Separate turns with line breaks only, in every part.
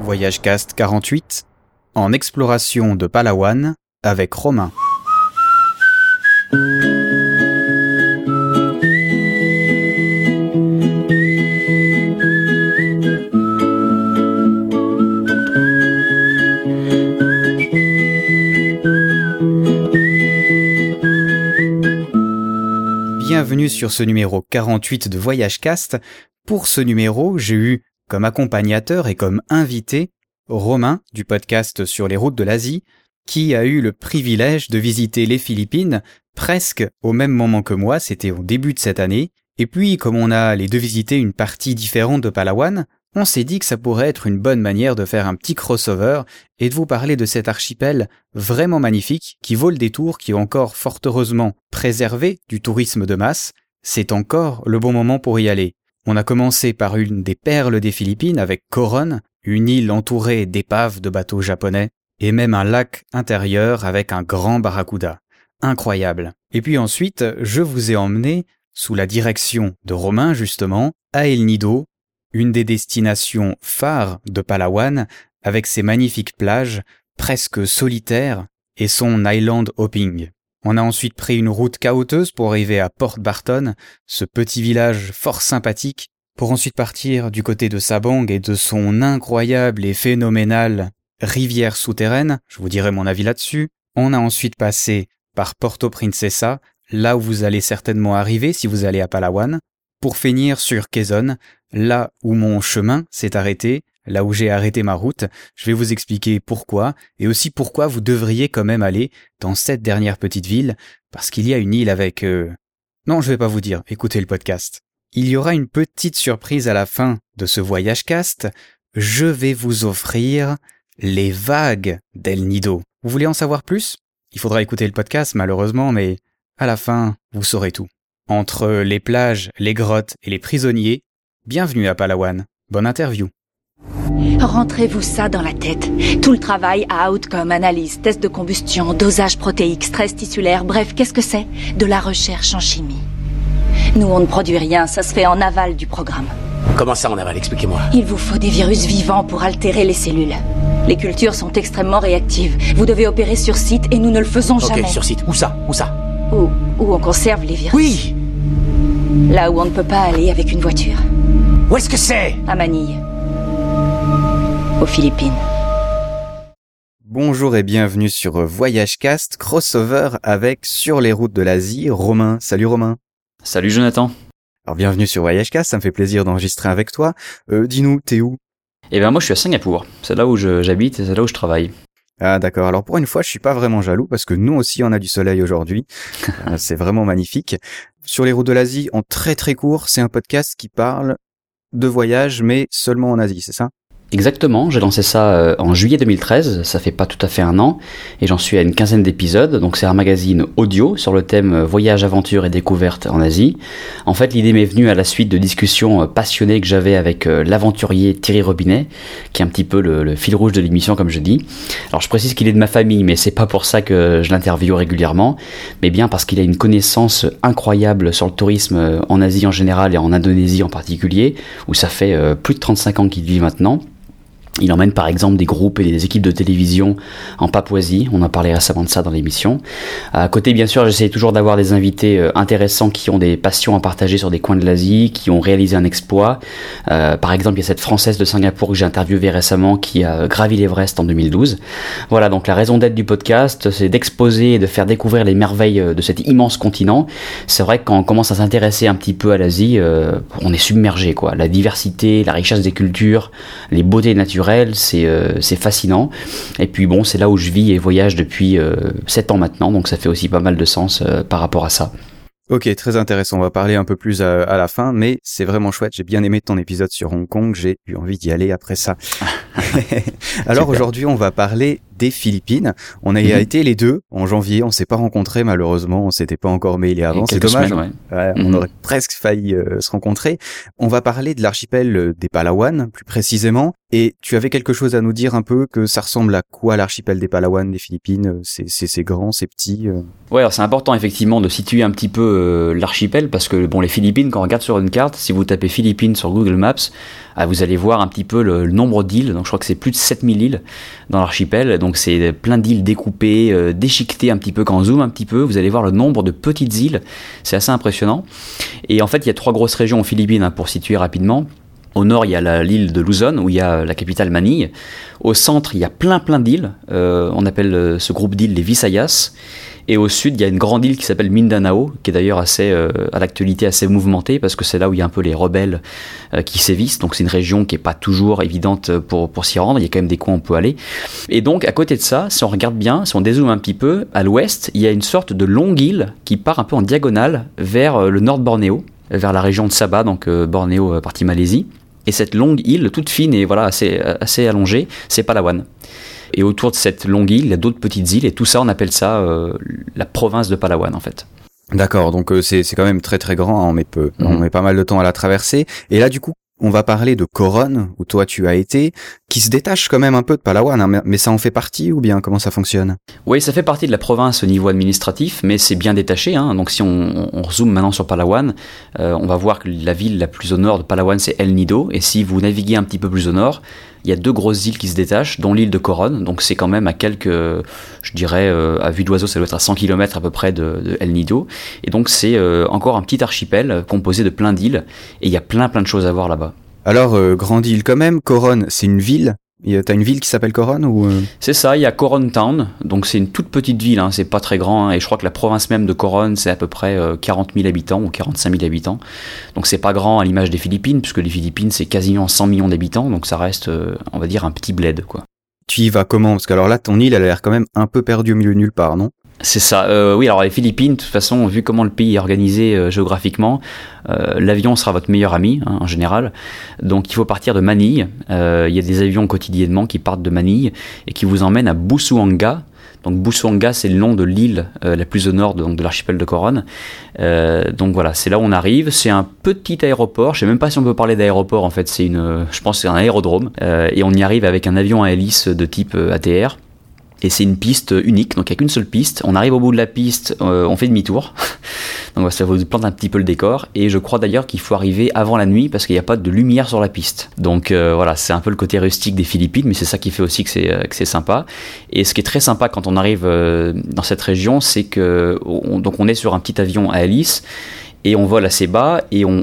Voyage Cast 48 en exploration de Palawan avec Romain. Bienvenue sur ce numéro 48 de Voyage Cast. Pour ce numéro, j'ai eu comme accompagnateur et comme invité Romain du podcast sur les routes de l'Asie, qui a eu le privilège de visiter les Philippines presque au même moment que moi, c'était au début de cette année. Et puis, comme on a les deux visité une partie différente de Palawan, on s'est dit que ça pourrait être une bonne manière de faire un petit crossover et de vous parler de cet archipel vraiment magnifique qui vaut le détour, qui est encore fort heureusement préservé du tourisme de masse. C'est encore le bon moment pour y aller. On a commencé par une des perles des Philippines avec Coron, une île entourée d'épaves de bateaux japonais, et même un lac intérieur avec un grand barracuda. Incroyable. Et puis ensuite, je vous ai emmené, sous la direction de Romain justement, à El Nido, une des destinations phares de Palawan, avec ses magnifiques plages, presque solitaires, et son island hopping. On a ensuite pris une route chaoteuse pour arriver à Port Barton, ce petit village fort sympathique, pour ensuite partir du côté de Sabang et de son incroyable et phénoménale rivière souterraine, je vous dirai mon avis là-dessus. On a ensuite passé par Porto Princesa, là où vous allez certainement arriver si vous allez à Palawan, pour finir sur Quezon, là où mon chemin s'est arrêté, là où j'ai arrêté ma route, je vais vous expliquer pourquoi, et aussi pourquoi vous devriez quand même aller dans cette dernière petite ville, parce qu'il y a une île avec... Euh... Non, je vais pas vous dire, écoutez le podcast. Il y aura une petite surprise à la fin de ce voyage cast, je vais vous offrir les vagues d'El Nido. Vous voulez en savoir plus? Il faudra écouter le podcast malheureusement, mais à la fin, vous saurez tout. Entre les plages, les grottes et les prisonniers, bienvenue à Palawan. Bonne interview.
Rentrez-vous ça dans la tête. Tout le travail à outcome, analyse, test de combustion, dosage protéique, stress tissulaire, bref, qu'est-ce que c'est? De la recherche en chimie. Nous, on ne produit rien, ça se fait en aval du programme.
Comment ça en aval? Expliquez-moi.
Il vous faut des virus vivants pour altérer les cellules. Les cultures sont extrêmement réactives. Vous devez opérer sur site et nous ne le faisons jamais.
Ok, sur site. Où ça? Où ça?
Où, où on conserve les virus.
Oui
Là où on ne peut pas aller avec une voiture.
Où est-ce que c'est?
À Manille. Aux Philippines.
Bonjour et bienvenue sur Voyage Cast, crossover avec Sur les routes de l'Asie, Romain. Salut Romain.
Salut Jonathan.
Alors bienvenue sur Voyage Cast, ça me fait plaisir d'enregistrer avec toi. Euh, Dis-nous, t'es où?
Eh ben moi je suis à Singapour, c'est là où j'habite et c'est là où je travaille.
Ah d'accord, alors pour une fois je suis pas vraiment jaloux parce que nous aussi on a du soleil aujourd'hui, Euh, c'est vraiment magnifique. Sur les routes de l'Asie, en très très court, c'est un podcast qui parle de voyage mais seulement en Asie, c'est ça?
Exactement, j'ai lancé ça euh, en juillet 2013, ça fait pas tout à fait un an, et j'en suis à une quinzaine d'épisodes, donc c'est un magazine audio sur le thème euh, voyage, aventure et découverte en Asie. En fait, l'idée m'est venue à la suite de discussions euh, passionnées que j'avais avec l'aventurier Thierry Robinet, qui est un petit peu le, fil rouge de l'émission, comme je dis. Alors je précise qu'il est de ma famille, mais c'est pas pour ça que je l'interviewe régulièrement, mais bien parce qu'il a une connaissance incroyable sur le tourisme en Asie en général et en Indonésie en particulier, où ça fait plus de 35 ans qu'il vit maintenant. Il emmène par exemple des groupes et des équipes de télévision en Papouasie, on en parlait récemment de ça dans l'émission. À côté bien sûr j'essaie toujours d'avoir des invités euh, intéressants qui ont des passions à partager sur des coins de l'Asie, qui ont réalisé un exploit. Euh, par exemple il y a cette Française de Singapour que j'ai interviewée récemment qui a gravi l'Everest en 2012. Voilà donc la raison d'être du podcast c'est d'exposer et de faire découvrir les merveilles euh, de cet immense continent. C'est vrai que quand commence à s'intéresser un petit peu à l'Asie, on est submergé quoi. La diversité, la richesse des cultures, les beautés naturelles c'est euh, fascinant. Et puis bon, c'est là où je vis et voyage depuis euh, 7 ans maintenant, donc ça fait aussi pas mal de sens euh, par rapport à ça.
Ok, très intéressant. On va parler un peu plus à, à la fin, mais c'est vraiment chouette. J'ai bien aimé ton épisode sur Hong Kong. J'ai eu envie d'y aller après ça. Alors aujourd'hui, on va parler des Philippines. On a
Mhm.
été les deux en janvier. On s'est pas rencontrés malheureusement. On s'était pas encore mailé avant. C'est dommage.
semaines, ouais.
Ouais, On
Mhm.
aurait presque failli euh, se rencontrer. On va parler de l'archipel euh, des Palawan, plus précisément. Et tu avais quelque chose à nous dire un peu que ça ressemble à quoi l'archipel des Palawan des Philippines Euh, C'est grand, c'est petit. euh.
Ouais, alors c'est important effectivement de situer un petit peu euh, l'archipel parce que bon, les Philippines, quand on regarde sur une carte, si vous tapez Philippines sur Google Maps, ah, vous allez voir un petit peu le, le nombre d'îles. Je crois que c'est plus de 7000 îles dans l'archipel. Donc c'est plein d'îles découpées, euh, déchiquetées un petit peu. Quand on zoome un petit peu, vous allez voir le nombre de petites îles. C'est assez impressionnant. Et en fait, il y a trois grosses régions aux Philippines hein, pour situer rapidement. Au nord, il y a l'île de Luzon, où il y a la capitale Manille. Au centre, il y a plein plein d'îles. Euh, on appelle euh, ce groupe d'îles les Visayas. Et au sud, il y a une grande île qui s'appelle Mindanao, qui est d'ailleurs assez euh, à l'actualité assez mouvementée parce que c'est là où il y a un peu les rebelles qui sévissent. Donc c'est une région qui est pas toujours évidente pour pour s'y rendre. Il y a quand même des coins où on peut aller. Et donc à côté de ça, si on regarde bien, si on dézoome un petit peu, à l'ouest, il y a une sorte de longue île qui part un peu en diagonale vers le nord de Bornéo, vers la région de Sabah, donc Bornéo partie Malaisie. Et cette longue île, toute fine et voilà assez assez allongée, c'est Palawan. Et autour de cette longue île, il y a d'autres petites îles, et tout ça, on appelle ça euh, la province de Palawan, en fait.
D'accord, donc euh, c'est quand même très très grand. hein, on met peu, on
Mhm.
met pas mal de temps à la traverser. Et là, du coup, on va parler de Coron, où toi tu as été, qui se détache quand même un peu de Palawan. hein, mais, mais ça en fait partie ou bien comment ça fonctionne?
Oui, ça fait partie de la province au niveau administratif, mais c'est bien détaché. Hein. Donc si on, on zoome maintenant sur Palawan, euh, on va voir que la ville la plus au nord de Palawan, c'est El Nido. Et si vous naviguez un petit peu plus au nord, il y a deux grosses îles qui se détachent, dont l'île de Coron. Donc c'est quand même à quelques, je dirais, euh, à vue d'oiseau, ça doit être à 100 km à peu près de, El Nido. Et donc c'est euh, encore un petit archipel composé de plein d'îles. Et il y a plein plein de choses à voir là-bas.
Alors, euh, grande île quand même. Coron, c'est une ville. T'as une ville qui s'appelle Coron ou euh?
C'est ça, il y a Coron Town, donc c'est une toute petite ville, hein, c'est pas très grand, hein, et je crois que la province même de Coron, c'est à peu près euh, 40 000 habitants ou 45 000 habitants. Donc c'est pas grand à l'image des Philippines, puisque les Philippines c'est quasiment 100 millions d'habitants, donc ça reste, euh, on va dire, un petit bled, quoi.
Tu y vas comment? Parce que alors là, ton île, elle a l'air quand même un peu perdue au milieu de nulle part, non?
C'est ça. Euh, oui, alors les Philippines, de toute façon, vu comment le pays est organisé euh, géographiquement, euh, l'avion sera votre meilleur ami hein, en général. Donc il faut partir de Manille. Euh, Il y a des avions quotidiennement qui partent de Manille et qui vous emmènent à Busuanga. Donc Busuanga, c'est le nom de l'île euh, la plus au nord de, de l'archipel de Coron. Donc voilà, c'est là où on arrive. C'est un petit aéroport. Je sais même pas si on peut parler d'aéroport. En fait, c'est une, je pense, c'est un aérodrome. Et on y arrive avec un avion à hélice de type ATR. Et c'est une piste unique, donc il n'y a qu'une seule piste. On arrive au bout de la piste, euh, on fait demi-tour. donc ça vous plante un petit peu le décor. Et je crois d'ailleurs qu'il faut arriver avant la nuit parce qu'il n'y a pas de lumière sur la piste. Donc euh, voilà, c'est un peu le côté rustique des Philippines, mais c'est ça qui fait aussi que c'est euh, sympa. Et ce qui est très sympa quand on arrive dans cette région, c'est que on, donc on est sur un petit avion à hélice et on vole assez bas et on,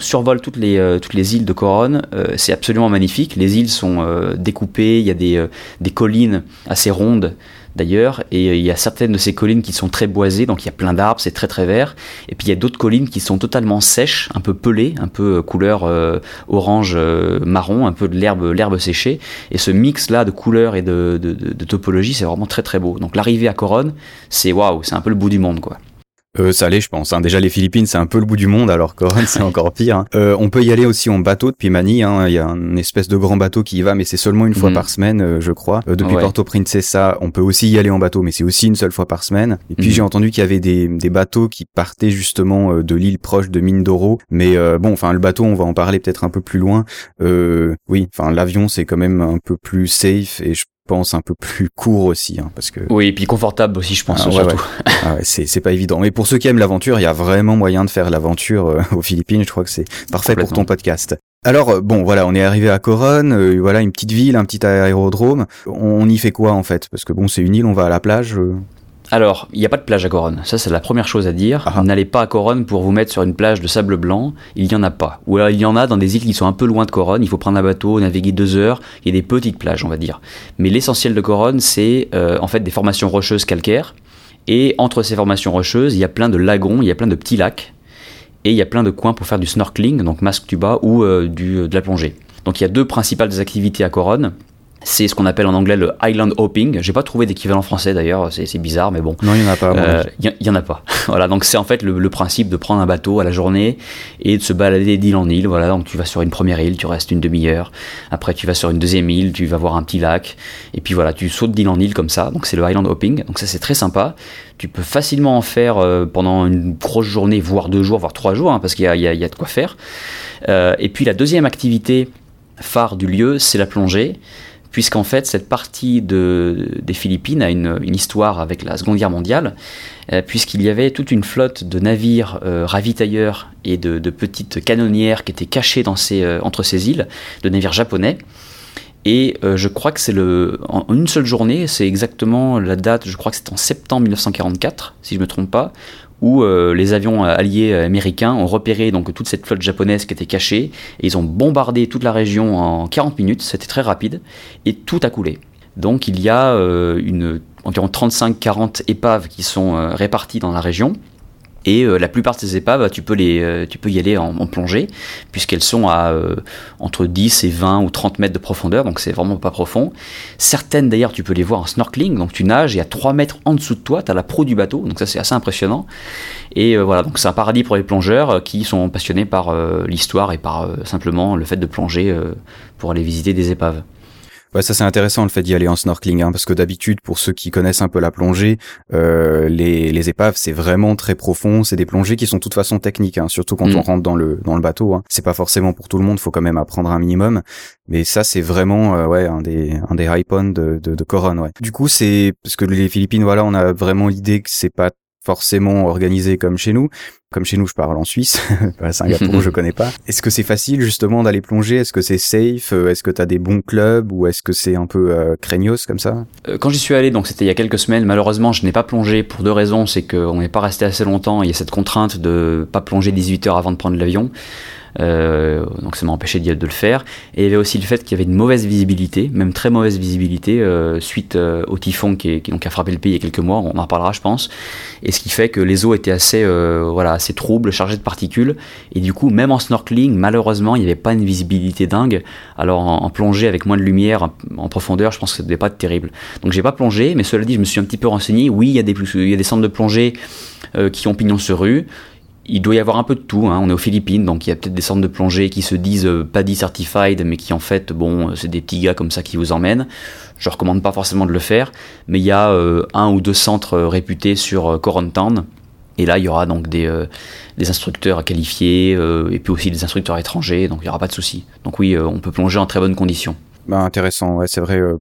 survole toutes les, euh, toutes les îles de Coron. Euh, c'est absolument magnifique. Les îles sont euh, découpées, il y a des, des collines assez rondes d'ailleurs, et il y a certaines de ces collines qui sont très boisées, donc il y a plein d'arbres, c'est très très vert. Et puis il y a d'autres collines qui sont totalement sèches, un peu pelées, un peu couleur orange marron, un peu de l'herbe l'herbe séchée. Et ce mix là de couleurs et de, de, topologie, c'est vraiment très très beau. Donc l'arrivée à Coron, c'est waouh, c'est un peu le bout du monde quoi.
Euh, ça l'est, je pense. hein. Déjà, les Philippines, c'est un peu le bout du monde, alors Coron, c'est encore pire. hein. Euh, on peut y aller aussi en bateau depuis Manille. hein. Il y a une espèce de grand bateau qui y va, mais c'est seulement une fois
Mhm.
par semaine, euh, je crois. Euh, depuis
Ouais.
Porto Princesa, on peut aussi y aller en bateau, mais c'est aussi une seule fois par semaine. Et puis,
Mhm.
j'ai entendu qu'il y avait des, des bateaux qui partaient justement euh, de l'île proche de Mindoro. Mais euh, bon, enfin, le bateau, on va en parler peut-être un peu plus loin. Euh, oui, enfin, l'avion, c'est quand même un peu plus safe et je pense un peu plus court aussi, hein, parce que
Oui, et puis confortable aussi, je pense
Ah, ouais,
surtout.
ah ouais, c'est c'est pas évident. Mais pour ceux qui aiment l'aventure, il y a vraiment moyen de faire l'aventure euh, aux Philippines. Je crois que c'est parfait pour ton podcast. Alors euh, bon, voilà, on est arrivé à Coron, euh, voilà une petite ville, un petit aérodrome. On y fait quoi en fait? Parce que bon, c'est une île, on va à la plage. euh.
Alors, il n'y a pas de plage à Coron. Ça, c'est la première chose à dire.
Ah.
N'allez pas à Coron pour vous mettre sur une plage de sable blanc. Il n'y en a pas. Ou alors, il y en a dans des îles qui sont un peu loin de Coron. Il faut prendre un bateau, naviguer deux heures. Il y a des petites plages, on va dire. Mais l'essentiel de Coron, c'est euh, en fait des formations rocheuses calcaires. Et entre ces formations rocheuses, il y a plein de lagons, il y a plein de petits lacs. Et il y a plein de coins pour faire du snorkeling, donc masque tuba, ou euh, du, de la plongée. Donc il y a deux principales activités à Coron. C'est ce qu'on appelle en anglais le island hopping. J'ai pas trouvé d'équivalent français d'ailleurs, c'est bizarre, mais bon.
Non, il y en a pas.
Il euh, y, en a pas. voilà, donc c'est en fait le, principe de prendre un bateau à la journée et de se balader d'île en île. Voilà, donc tu vas sur une première île, tu restes une demi-heure. Après, tu vas sur une deuxième île, tu vas voir un petit lac. Et puis voilà, tu sautes d'île en île comme ça. Donc c'est le island hopping. Donc ça, c'est très sympa. Tu peux facilement en faire euh, pendant une grosse journée, voire deux jours, voire trois jours, hein, parce qu'il y, y, a de quoi faire. Euh, et puis la deuxième activité phare du lieu, c'est la plongée puisqu'en fait cette partie de, des Philippines a une, histoire avec la Seconde Guerre mondiale, euh, puisqu'il y avait toute une flotte de navires euh, ravitailleurs et de, petites canonnières qui étaient cachées euh, entre ces îles, de navires japonais. Et je crois que c'est le en une seule journée, c'est exactement la date, je crois que c'est en septembre 1944, si je me trompe pas, où euh, les avions alliés américains ont repéré donc toute cette flotte japonaise qui était cachée. Et ils ont bombardé toute la région en 40 minutes, c'était très rapide. Et tout a coulé. Donc il y a euh, environ 35-40 épaves qui sont euh, réparties dans la région et euh, la plupart de ces épaves, tu peux, les, euh, tu peux y aller en, plongée, puisqu'elles sont à euh, entre 10 et 20 ou 30 mètres de profondeur, donc c'est vraiment pas profond. Certaines d'ailleurs, tu peux les voir en snorkeling, donc tu nages et à 3 mètres en dessous de toi, tu as la proue du bateau, donc ça c'est assez impressionnant. Et voilà, donc c'est un paradis pour les plongeurs qui sont passionnés par l'histoire et par simplement le fait de plonger pour aller visiter des épaves.
Ouais, ça c'est intéressant le fait d'y aller en snorkeling, hein, parce que d'habitude, pour ceux qui connaissent un peu la plongée, euh, les, les épaves c'est vraiment très profond, c'est des plongées qui sont de toute façon techniques, hein, surtout quand mm. on rentre dans le dans le bateau. Hein. C'est pas forcément pour tout le monde, faut quand même apprendre un minimum, mais ça c'est vraiment euh, ouais un des un des high points de de, de Coron. Ouais. Du coup c'est parce que les Philippines, voilà, on a vraiment l'idée que c'est pas forcément organisé comme chez nous. Comme chez nous, je parle en Suisse. Singapour, je connais pas. Est-ce que c'est facile justement d'aller plonger? Est-ce que c'est safe? Est-ce que tu as des bons clubs ou est-ce que c'est un peu euh, craignos comme ça?
Euh, Quand j'y suis allé, donc c'était il y a quelques semaines. Malheureusement, je n'ai pas plongé pour deux raisons. C'est qu'on n'est pas resté assez longtemps. Il y a cette contrainte de pas plonger 18 heures avant de prendre l'avion. Euh, donc ça m'a empêché de, le faire. Et il y avait aussi le fait qu'il y avait une mauvaise visibilité, même très mauvaise visibilité, euh, suite euh, au typhon qui, qui, donc, a frappé le pays il y a quelques mois, on en reparlera je pense. Et ce qui fait que les eaux étaient assez, voilà, assez troubles, chargées de particules. Et du coup, même en snorkeling, malheureusement, il n'y avait pas une visibilité dingue. Alors en, plongée avec moins de lumière, en, profondeur, je pense que ce n'était pas terrible. Donc j'ai pas plongé, mais cela dit, je me suis un petit peu renseigné. Oui, il y a des, il y a des centres de plongée qui ont pignon sur rue il doit y avoir un peu de tout. Hein. On est aux Philippines, donc il y a peut-être des centres de plongée qui se disent euh, PADI certified, mais qui en fait, bon, euh, c'est des petits gars comme ça qui vous emmènent. Je recommande pas forcément de le faire, mais il y a euh, un ou deux centres réputés sur Town. Et là, il y aura donc des, des instructeurs qualifiés, et puis aussi des instructeurs étrangers, donc il n'y aura pas de souci. Donc oui, on peut plonger en très bonnes conditions.
Bah, intéressant, ouais, c'est vrai. Euh,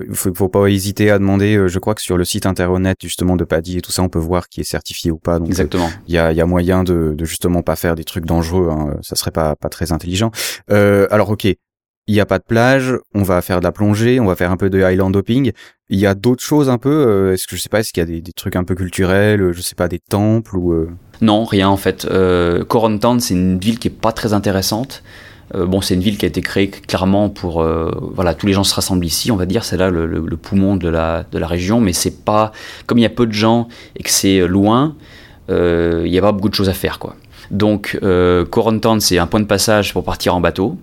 il faut, faut, pas hésiter à demander. Euh, je crois que sur le site internet justement de Paddy et tout ça, on peut voir qui est certifié ou pas.
Donc, Exactement.
Il y, a, y a moyen de, de justement pas faire des trucs dangereux. Hein, ça serait pas pas très intelligent. Euh, alors ok, il y a pas de plage. On va faire de la plongée. On va faire un peu de island hopping. Il y a d'autres choses un peu. est-ce que je sais pas, est-ce qu'il y a des, des, trucs un peu culturels, je sais pas, des temples ou.
Non, rien en fait. Euh, Town, c'est une ville qui est pas très intéressante. Euh, bon, c'est une ville qui a été créée clairement pour euh, voilà tous les gens se rassemblent ici, on va dire, c'est là le, poumon de la de la région, mais c'est pas comme il y a peu de gens et que c'est loin, euh, il n'y a pas beaucoup de choses à faire quoi. Donc Corontan, c'est un point de passage pour partir en bateau.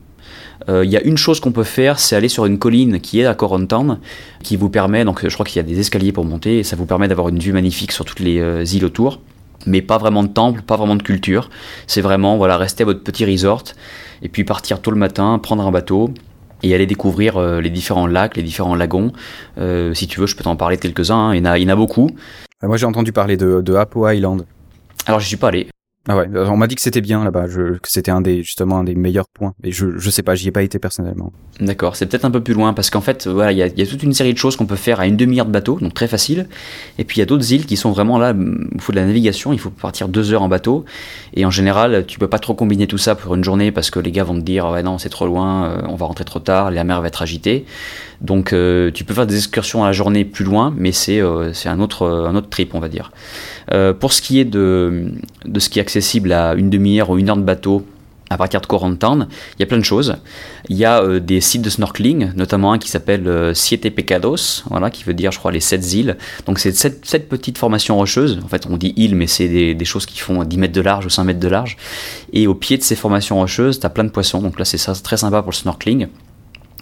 Il y a une chose qu'on peut faire, c'est aller sur une colline qui est à Corontan, qui vous permet, donc je crois qu'il y a des escaliers pour monter, et ça vous permet d'avoir une vue magnifique sur toutes les îles autour mais pas vraiment de temple, pas vraiment de culture. C'est vraiment voilà rester à votre petit resort et puis partir tôt le matin, prendre un bateau et aller découvrir euh, les différents lacs, les différents lagons. Euh, si tu veux, je peux t'en parler de quelques-uns. Hein. Il, y en a, il y en a beaucoup.
Euh, moi, j'ai entendu parler de, de Apo Island.
Alors, je suis pas allé.
Ah ouais, on m'a dit que c'était bien là-bas, que c'était un des justement un des meilleurs points. Mais je je sais pas, j'y ai pas été personnellement.
D'accord, c'est peut-être un peu plus loin parce qu'en fait, voilà, il y a, y a, toute une série de choses qu'on peut faire à une demi-heure de bateau, donc très facile. Et puis il y a d'autres îles qui sont vraiment là, il faut de la navigation, il faut partir deux heures en bateau. Et en général, tu peux pas trop combiner tout ça pour une journée parce que les gars vont te dire ouais non c'est trop loin, euh, on va rentrer trop tard, la mer va être agitée. Donc euh, tu peux faire des excursions à la journée plus loin, mais c'est euh, un autre un autre trip on va dire. Euh, pour ce qui est de ce qui est accessible à une demi-heure ou une heure de bateau à partir de Town, il y a plein de choses. Il y a des sites de snorkeling, notamment un qui s'appelle Siete Pecados, voilà, qui veut dire, je crois, les sept îles. Donc c'est sept, sept, petites formations rocheuses. En fait, on dit îles, mais c'est des, choses qui font 10 mètres de large ou 5 mètres de large. Et au pied de ces formations rocheuses, tu as plein de poissons. Donc là, c'est très sympa pour le snorkeling.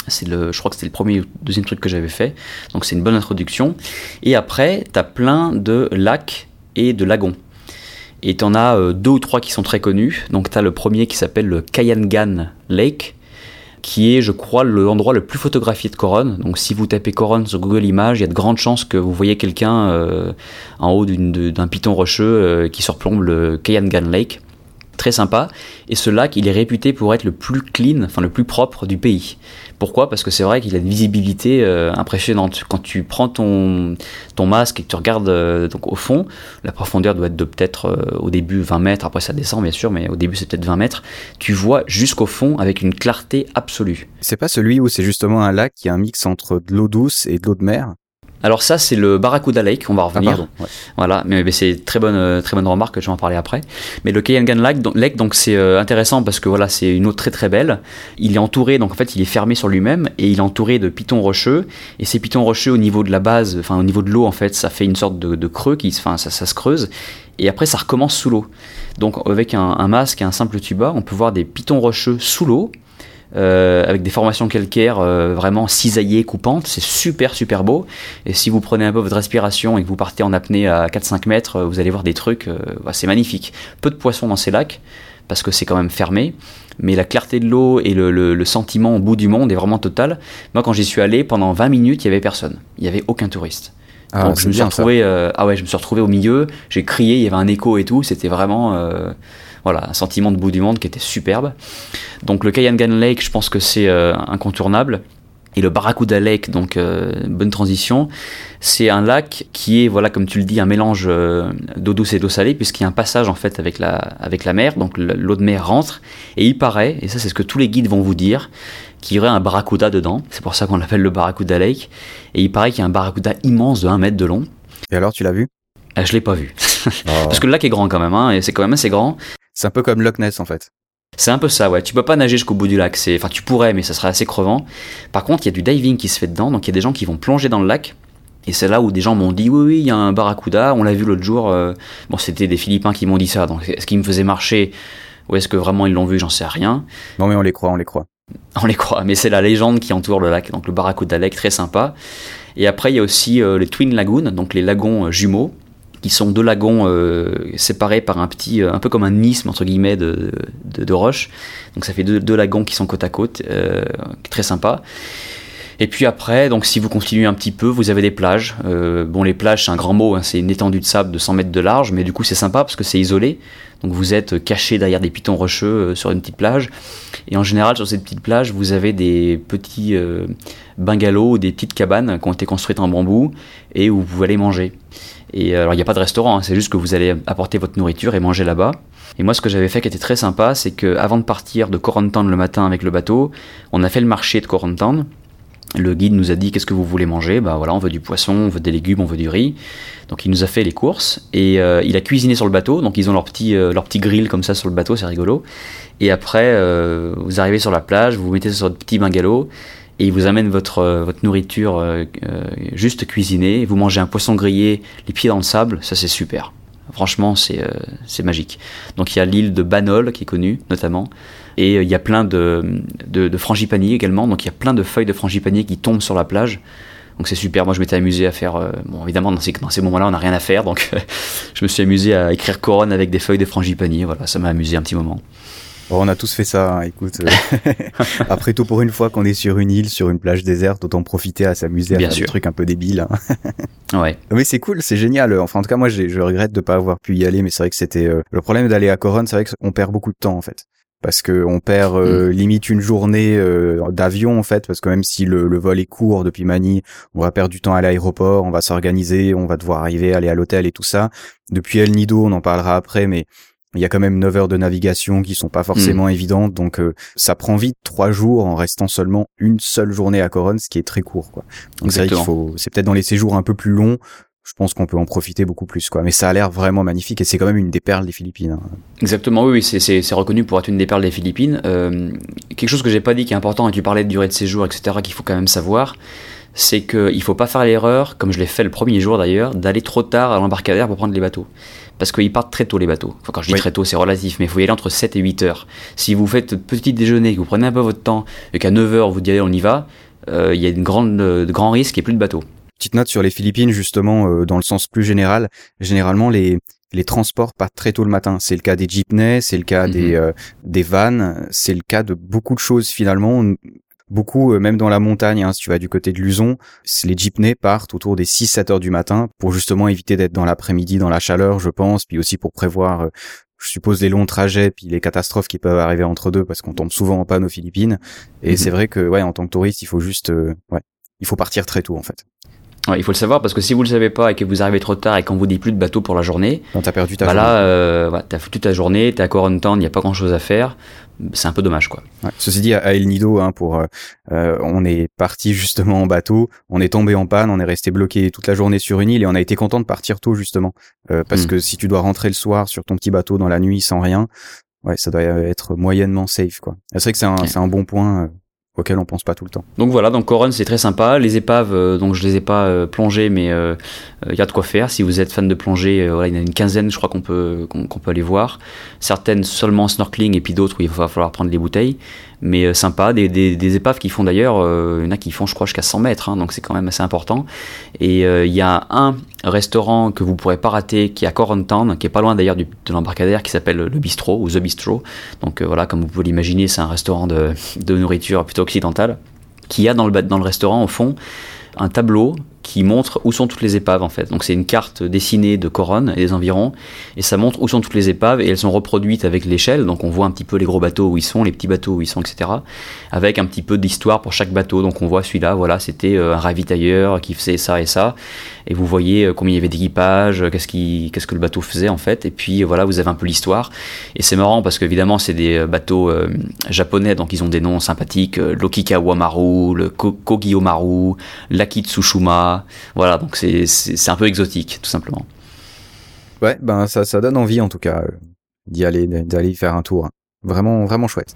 C'est le, je crois que c'était le premier ou deuxième truc que j'avais fait. Donc c'est une bonne introduction. Et après, tu as plein de lacs et de lagons. Et tu en as euh, deux ou trois qui sont très connus. Donc tu as le premier qui s'appelle le Kayangan Lake, qui est, je crois, l'endroit le plus photographié de Coron. Donc si vous tapez Coron sur Google Images, il y a de grandes chances que vous voyez quelqu'un euh, en haut d'un piton rocheux euh, qui surplombe le Kayangan Lake très sympa. Et ce lac, il est réputé pour être le plus clean, enfin le plus propre du pays. Pourquoi? Parce que c'est vrai qu'il a une visibilité euh, impressionnante. Quand tu prends ton, ton masque et que tu regardes euh, donc au fond, la profondeur doit être de peut-être euh, au début 20 mètres, après ça descend bien sûr, mais au début c'est peut-être 20 mètres. Tu vois jusqu'au fond avec une clarté absolue.
C'est pas celui où c'est justement un lac qui a un mix entre de l'eau douce et de l'eau de mer?
Alors ça c'est le Barracuda Lake, on va revenir. Ah, voilà, mais, mais c'est très bonne euh, très bonne remarque, je vais en parler après. Mais le Kayangan Lake, donc, Lake, donc c'est euh, intéressant parce que voilà c'est une eau très très belle. Il est entouré, donc en fait il est fermé sur lui-même et il est entouré de pitons rocheux. Et ces pitons rocheux au niveau de la base, enfin au niveau de l'eau en fait, ça fait une sorte de, creux qui, enfin ça, ça se creuse. Et après ça recommence sous l'eau. Donc avec un, un masque et un simple tuba, on peut voir des pitons rocheux sous l'eau euh, avec des formations calcaires euh, vraiment cisaillées, coupantes. C'est super, super beau. Et si vous prenez un peu votre respiration et que vous partez en apnée à 4-5 mètres, euh, vous allez voir des trucs, bah, c'est magnifique. Peu de poissons dans ces lacs, parce que c'est quand même fermé. Mais la clarté de l'eau et le, le, sentiment au bout du monde est vraiment total. Moi, quand j'y suis allé, pendant 20 minutes, il y avait personne. Il n'y avait aucun touriste. Ah, Donc je me suis retrouvé, ah ouais, je me suis retrouvé au milieu. J'ai crié, il y avait un écho et tout. C'était vraiment voilà, un sentiment de bout du monde qui était superbe. Donc le Kayangan Lake, je pense que c'est euh, incontournable. Et le Barracuda Lake, donc euh, bonne transition, c'est un lac qui est, voilà, comme tu le dis, un mélange euh, d'eau douce et d'eau salée, puisqu'il y a un passage en fait avec la, avec la mer, donc l'eau de mer rentre, et il paraît, et ça c'est ce que tous les guides vont vous dire, qu'il y aurait un barracuda dedans, c'est pour ça qu'on l'appelle le Barracuda Lake, et il paraît qu'il y a un barracuda immense de 1 mètre de long.
Et alors, tu l'as vu?
Ah, Je l'ai pas vu. Oh. Parce que le lac est grand quand même, hein, et c'est quand même assez grand.
C'est un peu comme Loch Ness en fait.
C'est un peu ça, ouais. Tu peux pas nager jusqu'au bout du lac. C'est, enfin, tu pourrais, mais ça serait assez crevant. Par contre, il y a du diving qui se fait dedans, donc il y a des gens qui vont plonger dans le lac. Et c'est là où des gens m'ont dit oui, oui, il y a un barracuda. On l'a vu l'autre jour. Euh, bon, c'était des Philippins qui m'ont dit ça. Donc, est-ce qu'ils me faisaient marcher ou est-ce que vraiment ils l'ont vu? J'en sais rien.
Non, mais on les croit, on les croit.
On les croit, mais c'est la légende qui entoure le lac. Donc, le barracuda lake, très sympa. Et après, il y a aussi euh, les Twin Lagoons, donc les lagons euh, jumeaux qui sont deux lagons euh, séparés par un petit, euh, un peu comme un isthme entre guillemets de, de, roches. Donc ça fait deux, lagons qui sont côte à côte, euh, très sympa. Et puis après, donc si vous continuez un petit peu, vous avez des plages. Bon, les plages, c'est un grand mot, hein, c'est une étendue de sable de 100 mètres de large, mais du coup c'est sympa parce que c'est isolé. Donc vous êtes caché derrière des pitons rocheux sur une petite plage. Et en général, sur cette petite plage, vous avez des petits bungalows, des petites cabanes qui ont été construites en bambou et où vous pouvez aller manger. Et alors, il n'y a pas de restaurant, hein, c'est juste que vous allez apporter votre nourriture et manger là-bas. Et moi, ce que j'avais fait qui était très sympa, c'est que avant de partir de Corentown le matin avec le bateau, on a fait le marché de Corentown. Le guide nous a dit qu'est-ce que vous voulez manger? Bah voilà, on veut du poisson, on veut des légumes, on veut du riz. Donc il nous a fait les courses et euh, il a cuisiné sur le bateau. Donc ils ont leur petit euh, leur petit grill comme ça sur le bateau, c'est rigolo. Et après, euh, vous arrivez sur la plage, vous vous mettez sur votre petit bungalow et il vous amène votre, euh, votre nourriture euh, euh, juste cuisinée. Vous mangez un poisson grillé, les pieds dans le sable, ça c'est super. Franchement, c'est c'est magique. Donc il y a l'île de Banol qui est connue notamment, et il y a plein de, de, de frangipaniers également. Donc il y a plein de feuilles de frangipanier qui tombent sur la plage. Donc c'est super. Moi, je m'étais amusé à faire. bon, évidemment, dans ces, dans ces moments-là, on n'a rien à faire, donc je me suis amusé à écrire couronne avec des feuilles de frangipanier. Voilà, ça m'a amusé un petit moment
on a tous fait ça, hein, écoute. Euh, après tout, pour une fois qu'on est sur une île, sur une plage déserte, autant profiter à s'amuser à faire des trucs un peu débiles.
Hein. ouais.
Mais c'est cool, c'est génial. Enfin, en tout cas, moi, je regrette de pas avoir pu y aller, mais c'est vrai que c'était euh, le problème d'aller à Coron, c'est vrai qu'on perd beaucoup de temps en fait. Parce que on perd euh, mm. limite une journée d'avion en fait, parce que même si le, le, vol est court depuis Manille, on va perdre du temps à l'aéroport, on va s'organiser, on va devoir arriver, aller à l'hôtel et tout ça. Depuis El Nido, on en parlera après, mais il y a quand même 9 heures de navigation qui sont pas forcément hmm. évidentes, donc euh, ça prend vite trois jours en restant seulement une seule journée à Coron, ce qui est très court. Quoi. Donc c'est faut, c'est peut-être dans les séjours un peu plus longs, je pense qu'on peut en profiter beaucoup plus quoi. Mais ça a l'air vraiment magnifique et c'est quand même une des perles des Philippines. hein.
Exactement, oui, oui, c'est- c'est c'est reconnu pour être une des perles des Philippines. Euh, quelque chose que j'ai pas dit qui est important, et tu parlais de durée de séjour, etc., qu'il faut quand même savoir, c'est qu'il faut pas faire l'erreur, comme je l'ai fait le premier jour d'ailleurs, d'aller trop tard à l'embarcadère pour prendre les bateaux. Parce qu'ils partent très tôt les bateaux. Enfin, quand je dis
Oui.
très tôt, c'est relatif, mais il faut y aller entre 7 et 8 heures. Si vous faites petit déjeuner, que vous prenez un peu votre temps, et qu'à 9 heures vous dites allez, on y va, euh, il y a une grande, euh, de grands risques et plus de bateaux.
Petite note sur les Philippines justement euh, dans le sens plus général. Généralement les les transports partent très tôt le matin. C'est le cas des jeepneys, c'est le cas
Mhm.
des euh, des vannes, c'est le cas de beaucoup de choses finalement. Beaucoup, euh, même dans la montagne, hein, si tu vas du côté de Luzon, les jeepneys partent autour des 6-7 heures du matin pour justement éviter d'être dans l'après-midi dans la chaleur, je pense, puis aussi pour prévoir, euh, je suppose, les longs trajets, puis les catastrophes qui peuvent arriver entre deux, parce qu'on tombe souvent en panne aux Philippines. Et
Mhm.
c'est vrai que, ouais, en tant que touriste, il faut juste, euh, ouais, il faut partir très tôt en fait.
Ouais, il faut le savoir parce que si vous le savez pas et que vous arrivez trop tard et qu'on vous dit plus de bateaux pour la journée,
Quand t'as perdu ta
bah
journée.
là, euh, ouais, t'as foutu ta journée, t'es à Corentin, il n'y a pas grand chose à faire. C'est un peu dommage, quoi.
Ouais. Ceci dit, à El Nido, hein, pour, euh, euh, on est parti justement en bateau, on est tombé en panne, on est resté bloqué toute la journée sur une île et on a été content de partir tôt justement, Euh, parce
Mm.
que si tu dois rentrer le soir sur ton petit bateau dans la nuit sans rien, ouais, ça doit être moyennement safe quoi. C'est vrai que c'est un,
Ouais.
c'est un bon point auquel on pense pas tout le temps.
Donc voilà, donc Coron c'est très sympa. Les épaves, euh, donc je les ai pas euh, plongées, mais euh, il y a de quoi faire. Si vous êtes fan de plongée, euh, voilà, il y en a une quinzaine, je crois qu'on peut qu'on peut aller voir. Certaines seulement en snorkeling et puis d'autres où il va falloir prendre les bouteilles. Mais euh, sympa, des, des, épaves qui font d'ailleurs, euh, il y en a qui font, je crois, jusqu'à 100 mètres, hein, donc c'est quand même assez important. Et euh, il y a un restaurant que vous pourrez pas rater qui est à Corontown, qui est pas loin d'ailleurs de l'embarcadère, qui s'appelle le Bistro ou The Bistro. Donc euh, voilà, comme vous pouvez l'imaginer, c'est un restaurant de, nourriture plutôt occidentale qui a dans le restaurant, au fond, un tableau qui montre où sont toutes les épaves en fait. Donc c'est une carte dessinée de Coronne et des environs, et ça montre où sont toutes les épaves, et elles sont reproduites avec l'échelle, donc on voit un petit peu les gros bateaux où ils sont, les petits bateaux où ils sont, etc. Avec un petit peu d'histoire pour chaque bateau. Donc on voit celui-là, voilà, c'était euh, un ravitailleur qui faisait ça et ça, et vous voyez euh, combien il y avait d'équipage, euh, qu'est-ce qui, qu'est-ce que le bateau faisait en fait, et puis voilà, vous avez un peu l'histoire. Et c'est marrant parce qu'évidemment c'est des bateaux japonais, donc ils ont des noms sympathiques, l'Okikawa Maru, le Ko- Kogyo Voilà, donc c'est un peu exotique tout simplement.
Ouais, ben ça, ça donne envie en tout cas euh, d'y aller, d'aller y faire un tour. Vraiment, vraiment chouette.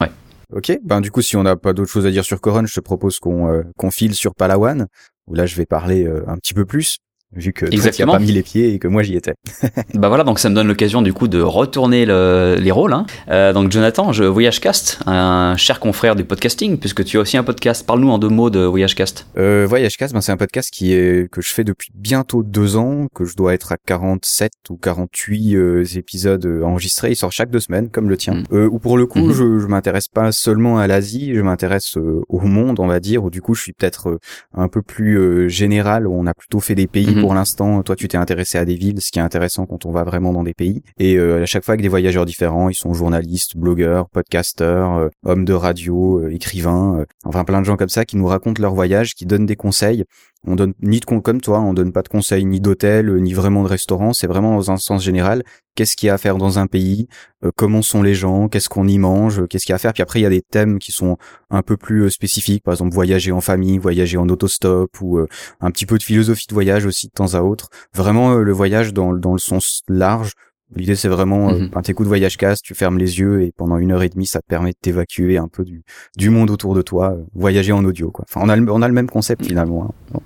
Ouais.
Ok, ben du coup, si on n'a pas d'autre chose à dire sur Coron, je te propose qu'on euh, qu'on file sur Palawan, où là je vais parler euh, un petit peu plus, vu que toi tu as
Exactement.
pas mis les pieds et que moi j'y étais.
Bah voilà, donc ça me donne l'occasion du coup de retourner le- les rôles. hein. Euh, donc Jonathan, je Voyagecast, un cher confrère du podcasting, puisque tu as aussi un podcast. Parle-nous en deux mots de Voyagecast.
Euh, Voyagecast, ben, c'est un podcast qui est que je fais depuis bientôt deux ans, que je dois être à 47 ou 48 euh, épisodes euh, enregistrés. Il sort chaque deux semaines, comme le tien.
Mm.
Euh, ou pour le coup,
Mhm.
je, je m'intéresse pas seulement à l'Asie, je m'intéresse au monde, on va dire. Ou du coup, je suis peut-être un peu plus euh, général. Où on a plutôt fait des pays
Mhm.
Pour l'instant. Toi, tu t'es intéressé à des villes, ce qui est intéressant quand on va vraiment dans des pays. Et euh, à chaque fois avec des voyageurs différents, ils sont journalistes, blogueurs, podcasteurs, euh, hommes de radio, euh, écrivains, enfin plein de gens comme ça qui nous racontent leur voyage, qui donnent des conseils. On donne ni de comme toi, on donne pas de conseils ni d'hôtel, euh, ni vraiment de restaurant. C'est vraiment dans un sens général. Qu'est-ce qu'il y a à faire dans un pays? Euh, Comment sont les gens? Qu'est-ce qu'on y mange? Euh, Qu'est-ce qu'il y a à faire? Puis après, il y a des thèmes qui sont un peu plus spécifiques. Par exemple, voyager en famille, voyager en autostop, ou un petit peu de philosophie de voyage aussi de temps à autre. Vraiment le voyage dans, dans le sens large. L'idée c'est vraiment, euh,
Mhm.
ben, t'écoutes Voyage Cast, tu fermes les yeux et pendant une heure et demie ça te permet de t'évacuer un peu du, du monde autour de toi, euh, voyager en audio quoi. Enfin on a le, on a le même concept finalement. hein. Bon,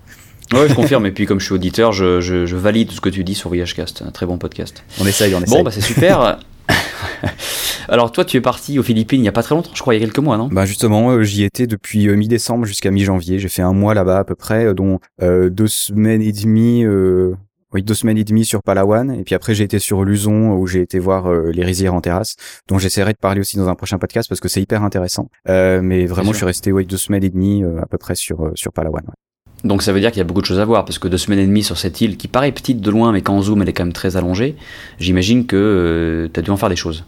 Ouais, je confirme. Et puis comme je suis auditeur, je, je, je valide tout ce que tu dis sur Voyagecast. Un très bon podcast.
on essaye, on essaye.
Bon, bah c'est super. Alors toi, tu es parti aux Philippines il y a pas très longtemps, je crois, il y a quelques mois, non?
Bah justement, euh, j'y étais depuis euh, mi-décembre jusqu'à mi-janvier. J'ai fait un mois là-bas à peu près, dont euh, deux semaines et demie, euh, oui deux semaines et demie sur Palawan, et puis après j'ai été sur Luzon où j'ai été voir euh, les rizières en terrasse, dont j'essaierai de parler aussi dans un prochain podcast parce que c'est hyper intéressant. Euh, mais vraiment, je suis resté ouais deux semaines et demie euh, à peu près sur euh, sur Palawan. ouais.
Donc ça veut dire qu'il y a beaucoup de choses à voir, parce que deux semaines et demie sur cette île, qui paraît petite de loin, mais quand on zoom, elle est quand même très allongée, j'imagine que tu as dû en faire des choses.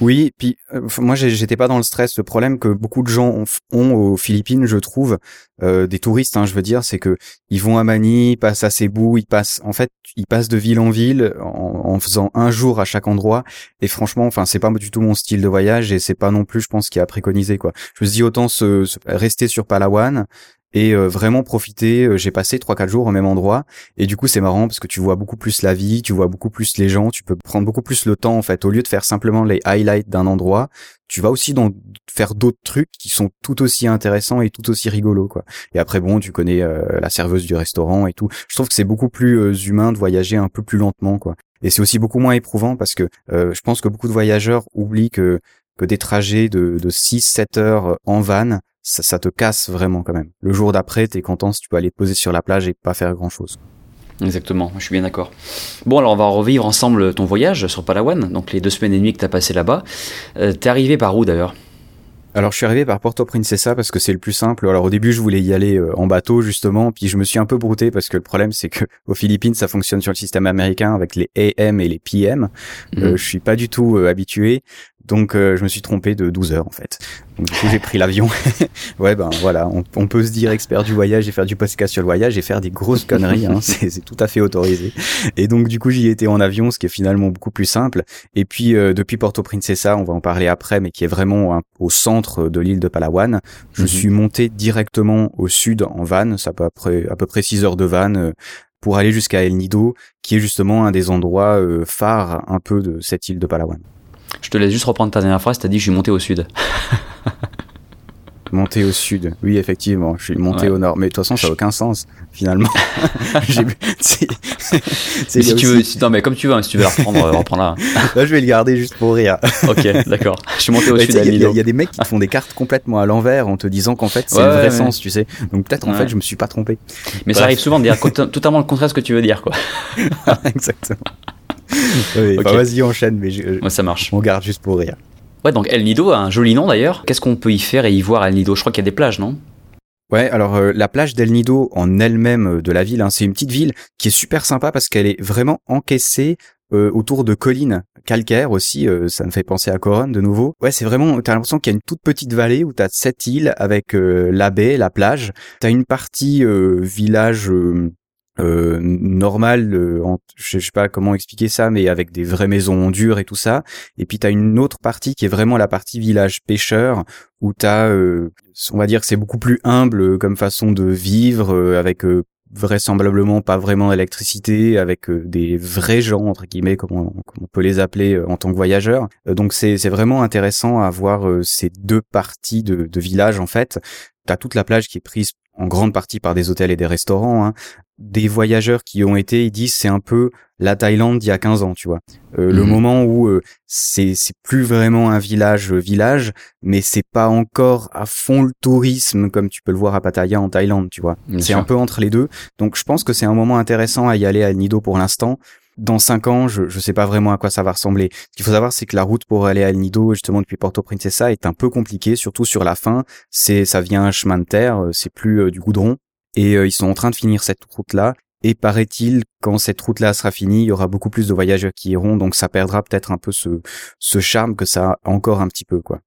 Oui, puis euh, moi j'étais pas dans le stress. Le problème que beaucoup de gens ont, aux Philippines, je trouve, euh, des touristes, hein, je veux dire, c'est que ils vont à Manille, ils passent à Cebu, ils passent, en fait, ils passent de ville en ville en, en faisant un jour à chaque endroit. Et franchement, enfin, c'est pas du tout mon style de voyage et c'est pas non plus, je pense, qui a préconisé quoi. Je me dis autant se, se- rester sur Palawan et euh, vraiment profiter. Euh, j'ai passé trois quatre jours au même endroit et du coup c'est marrant parce que tu vois beaucoup plus la vie, tu vois beaucoup plus les gens, tu peux prendre beaucoup plus le temps en fait. Au lieu de faire simplement les highlights d'un endroit, tu vas aussi dans, faire d'autres trucs qui sont tout aussi intéressants et tout aussi rigolos quoi. Et après bon, tu connais euh, la serveuse du restaurant et tout. Je trouve que c'est beaucoup plus humain de voyager un peu plus lentement quoi. Et c'est aussi beaucoup moins éprouvant parce que je pense que beaucoup de voyageurs oublient que que des trajets de, de 6-7 heures en van, ça, ça, te casse vraiment quand même. Le jour d'après, t'es content si tu peux aller te poser sur la plage et pas faire grand chose.
Exactement, je suis bien d'accord. Bon, alors on va revivre ensemble ton voyage sur Palawan, donc les deux semaines et demie que t'as passé là-bas. Euh, T'es arrivé par où d'ailleurs?
Alors je suis arrivé par Porto Princesa parce que c'est le plus simple. Alors au début je voulais y aller euh, en bateau justement, puis je me suis un peu brouté parce que le problème c'est que aux Philippines ça fonctionne sur le système américain avec les AM et les PM. Euh, mhm. je suis pas du tout euh, habitué. Donc euh, je me suis trompé de 12 heures en fait. Donc du coup j'ai pris l'avion. ouais ben voilà, on, peut se dire expert du voyage et faire du podcast sur le voyage et faire des grosses conneries, hein, c'est tout à fait autorisé. Et donc du coup j'y étais en avion, ce qui est finalement beaucoup plus simple. Et puis euh, depuis Porto Princesa, on va en parler après, mais qui est vraiment au centre de l'île de Palawan, je mhm. suis monté directement au sud en van, ça peut à près, à peu près 6 heures de van. Euh, pour aller jusqu'à El Nido, qui est justement un des endroits phares un peu de cette île de Palawan.
Je te laisse juste reprendre ta dernière phrase, t'as dit je suis monté au sud.
monté au sud, oui effectivement, je suis monté au nord, mais de toute façon ça n'a aucun sens finalement.
tu veux, non mais comme tu veux, hein, si tu veux la reprendre, euh, reprends-la.
Là je vais le garder juste pour rire.
ok, d'accord. Je suis monté au sud.
Il y, a des mecs qui font des cartes complètement à l'envers en te disant qu'en fait c'est le vrai sens, tu sais. Donc peut-être en fait je me suis pas trompé.
Mais ça arrive souvent de dire totalement le contraire de ce que tu veux dire, quoi.
Exactement. Oui, bah, vas-y, enchaîne, mais je,
ça marche.
On garde juste pour rire.
Ouais, donc El Nido a un joli nom d'ailleurs. Qu'est-ce qu'on peut y faire et y voir à El Nido? Je crois qu'il y a des plages, non?
Ouais, alors euh, la plage d'El Nido en elle-même euh, de la ville, hein, c'est une petite ville qui est super sympa parce qu'elle est vraiment encaissée euh, autour de collines calcaires aussi, ça me fait penser à Coron de nouveau. Ouais, c'est vraiment, t'as l'impression qu'il y a une toute petite vallée où t'as cette île avec la baie, la plage. T'as une partie village euh, normal, euh, je sais pas comment expliquer ça, mais avec des vraies maisons en dur et tout ça. Et puis t'as une autre partie qui est vraiment la partie village pêcheur, où t'as, euh, on va dire que c'est beaucoup plus humble comme façon de vivre, euh, avec vraisemblablement pas vraiment d'électricité, avec des vrais gens entre guillemets, comme on, peut les appeler en tant que voyageurs. donc c'est c'est vraiment intéressant à voir ces deux parties de, de village en fait. T'as toute la plage qui est prise en grande partie par des hôtels et des restaurants, hein, des voyageurs qui ont été, ils disent c'est un peu la Thaïlande d'il y a 15 ans, tu vois. Euh, le mhm. moment où euh, c'est c'est plus vraiment un village euh, village, mais c'est pas encore à fond le tourisme comme tu peux le voir à Pattaya en Thaïlande, tu vois. C'est un peu entre les deux. Donc je pense que c'est un moment intéressant à y aller à Nido pour l'instant. Dans cinq ans, je je sais pas vraiment à quoi ça va ressembler. Ce qu'il faut savoir, c'est que la route pour aller à El Nido, justement depuis Porto Princesa, est un peu compliquée, surtout sur la fin. C'est ça vient un chemin de terre, c'est plus du goudron. Et euh, ils sont en train de finir cette route-là. Et paraît-il, quand cette route-là sera finie, il y aura beaucoup plus de voyageurs qui iront, donc ça perdra peut-être un peu ce, ce charme que ça a encore un petit peu, quoi.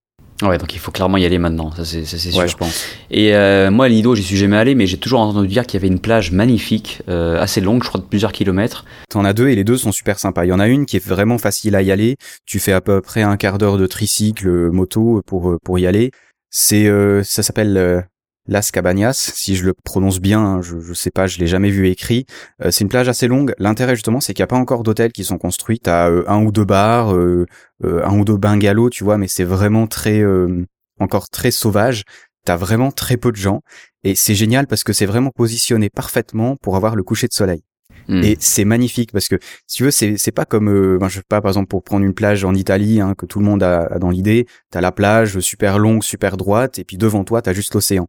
Ouais, donc il faut clairement y aller maintenant, ça c'est sûr, je pense. Et euh, moi, à Lido, j'y suis jamais allé, mais j'ai toujours entendu dire qu'il y avait une plage magnifique, euh, assez longue, je crois de plusieurs kilomètres.
T'en as deux et les deux sont super sympas. Il y en a une qui est vraiment facile à y aller. Tu fais à peu près un quart d'heure de tricycle moto pour pour y aller. C'est ça s'appelle Las Cabañas, si je le prononce bien, hein, je, je sais pas, je l'ai jamais vu écrit. Euh, c'est une plage assez longue. L'intérêt justement, c'est qu'il n'y a pas encore d'hôtels qui sont construits. T'as euh, un ou deux bars, euh, un ou deux bungalows, tu vois, mais c'est vraiment très, encore très sauvage. T'as vraiment très peu de gens et c'est génial parce que c'est vraiment positionné parfaitement pour avoir le coucher de soleil. Hmm. Et c'est magnifique parce que si tu veux, c'est c'est pas comme euh, ben, je sais pas par exemple pour prendre une plage en Italie hein, que tout le monde a, dans l'idée, t'as la plage super longue, super droite et puis devant toi t'as juste l'océan.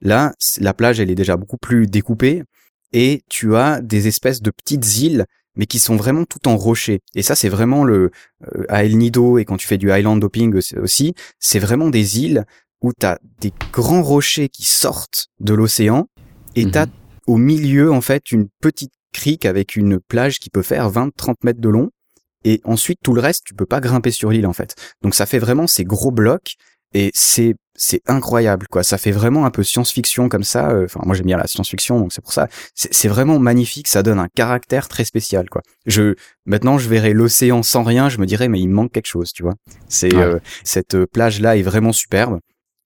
Là, la plage elle est déjà beaucoup plus découpée et tu as des espèces de petites îles mais qui sont vraiment tout en rocher. Et ça, c'est vraiment le euh, à El Nido et quand tu fais du island hopping aussi, c'est vraiment des îles où t'as des grands rochers qui sortent de l'océan et t'as mhm. au milieu en fait une petite crique avec une plage qui peut faire 20-30 mètres de long. Et ensuite, tout le reste, tu peux pas grimper sur l'île, en fait. Donc ça fait vraiment ces gros blocs. Et c'est c'est incroyable quoi ça fait vraiment un peu science-fiction comme ça euh, enfin moi j'aime bien la science-fiction donc c'est pour ça c'est vraiment magnifique ça donne un caractère très spécial quoi je maintenant je verrais l'océan sans rien je me dirais mais il manque quelque chose tu vois c'est euh, cette plage là est vraiment superbe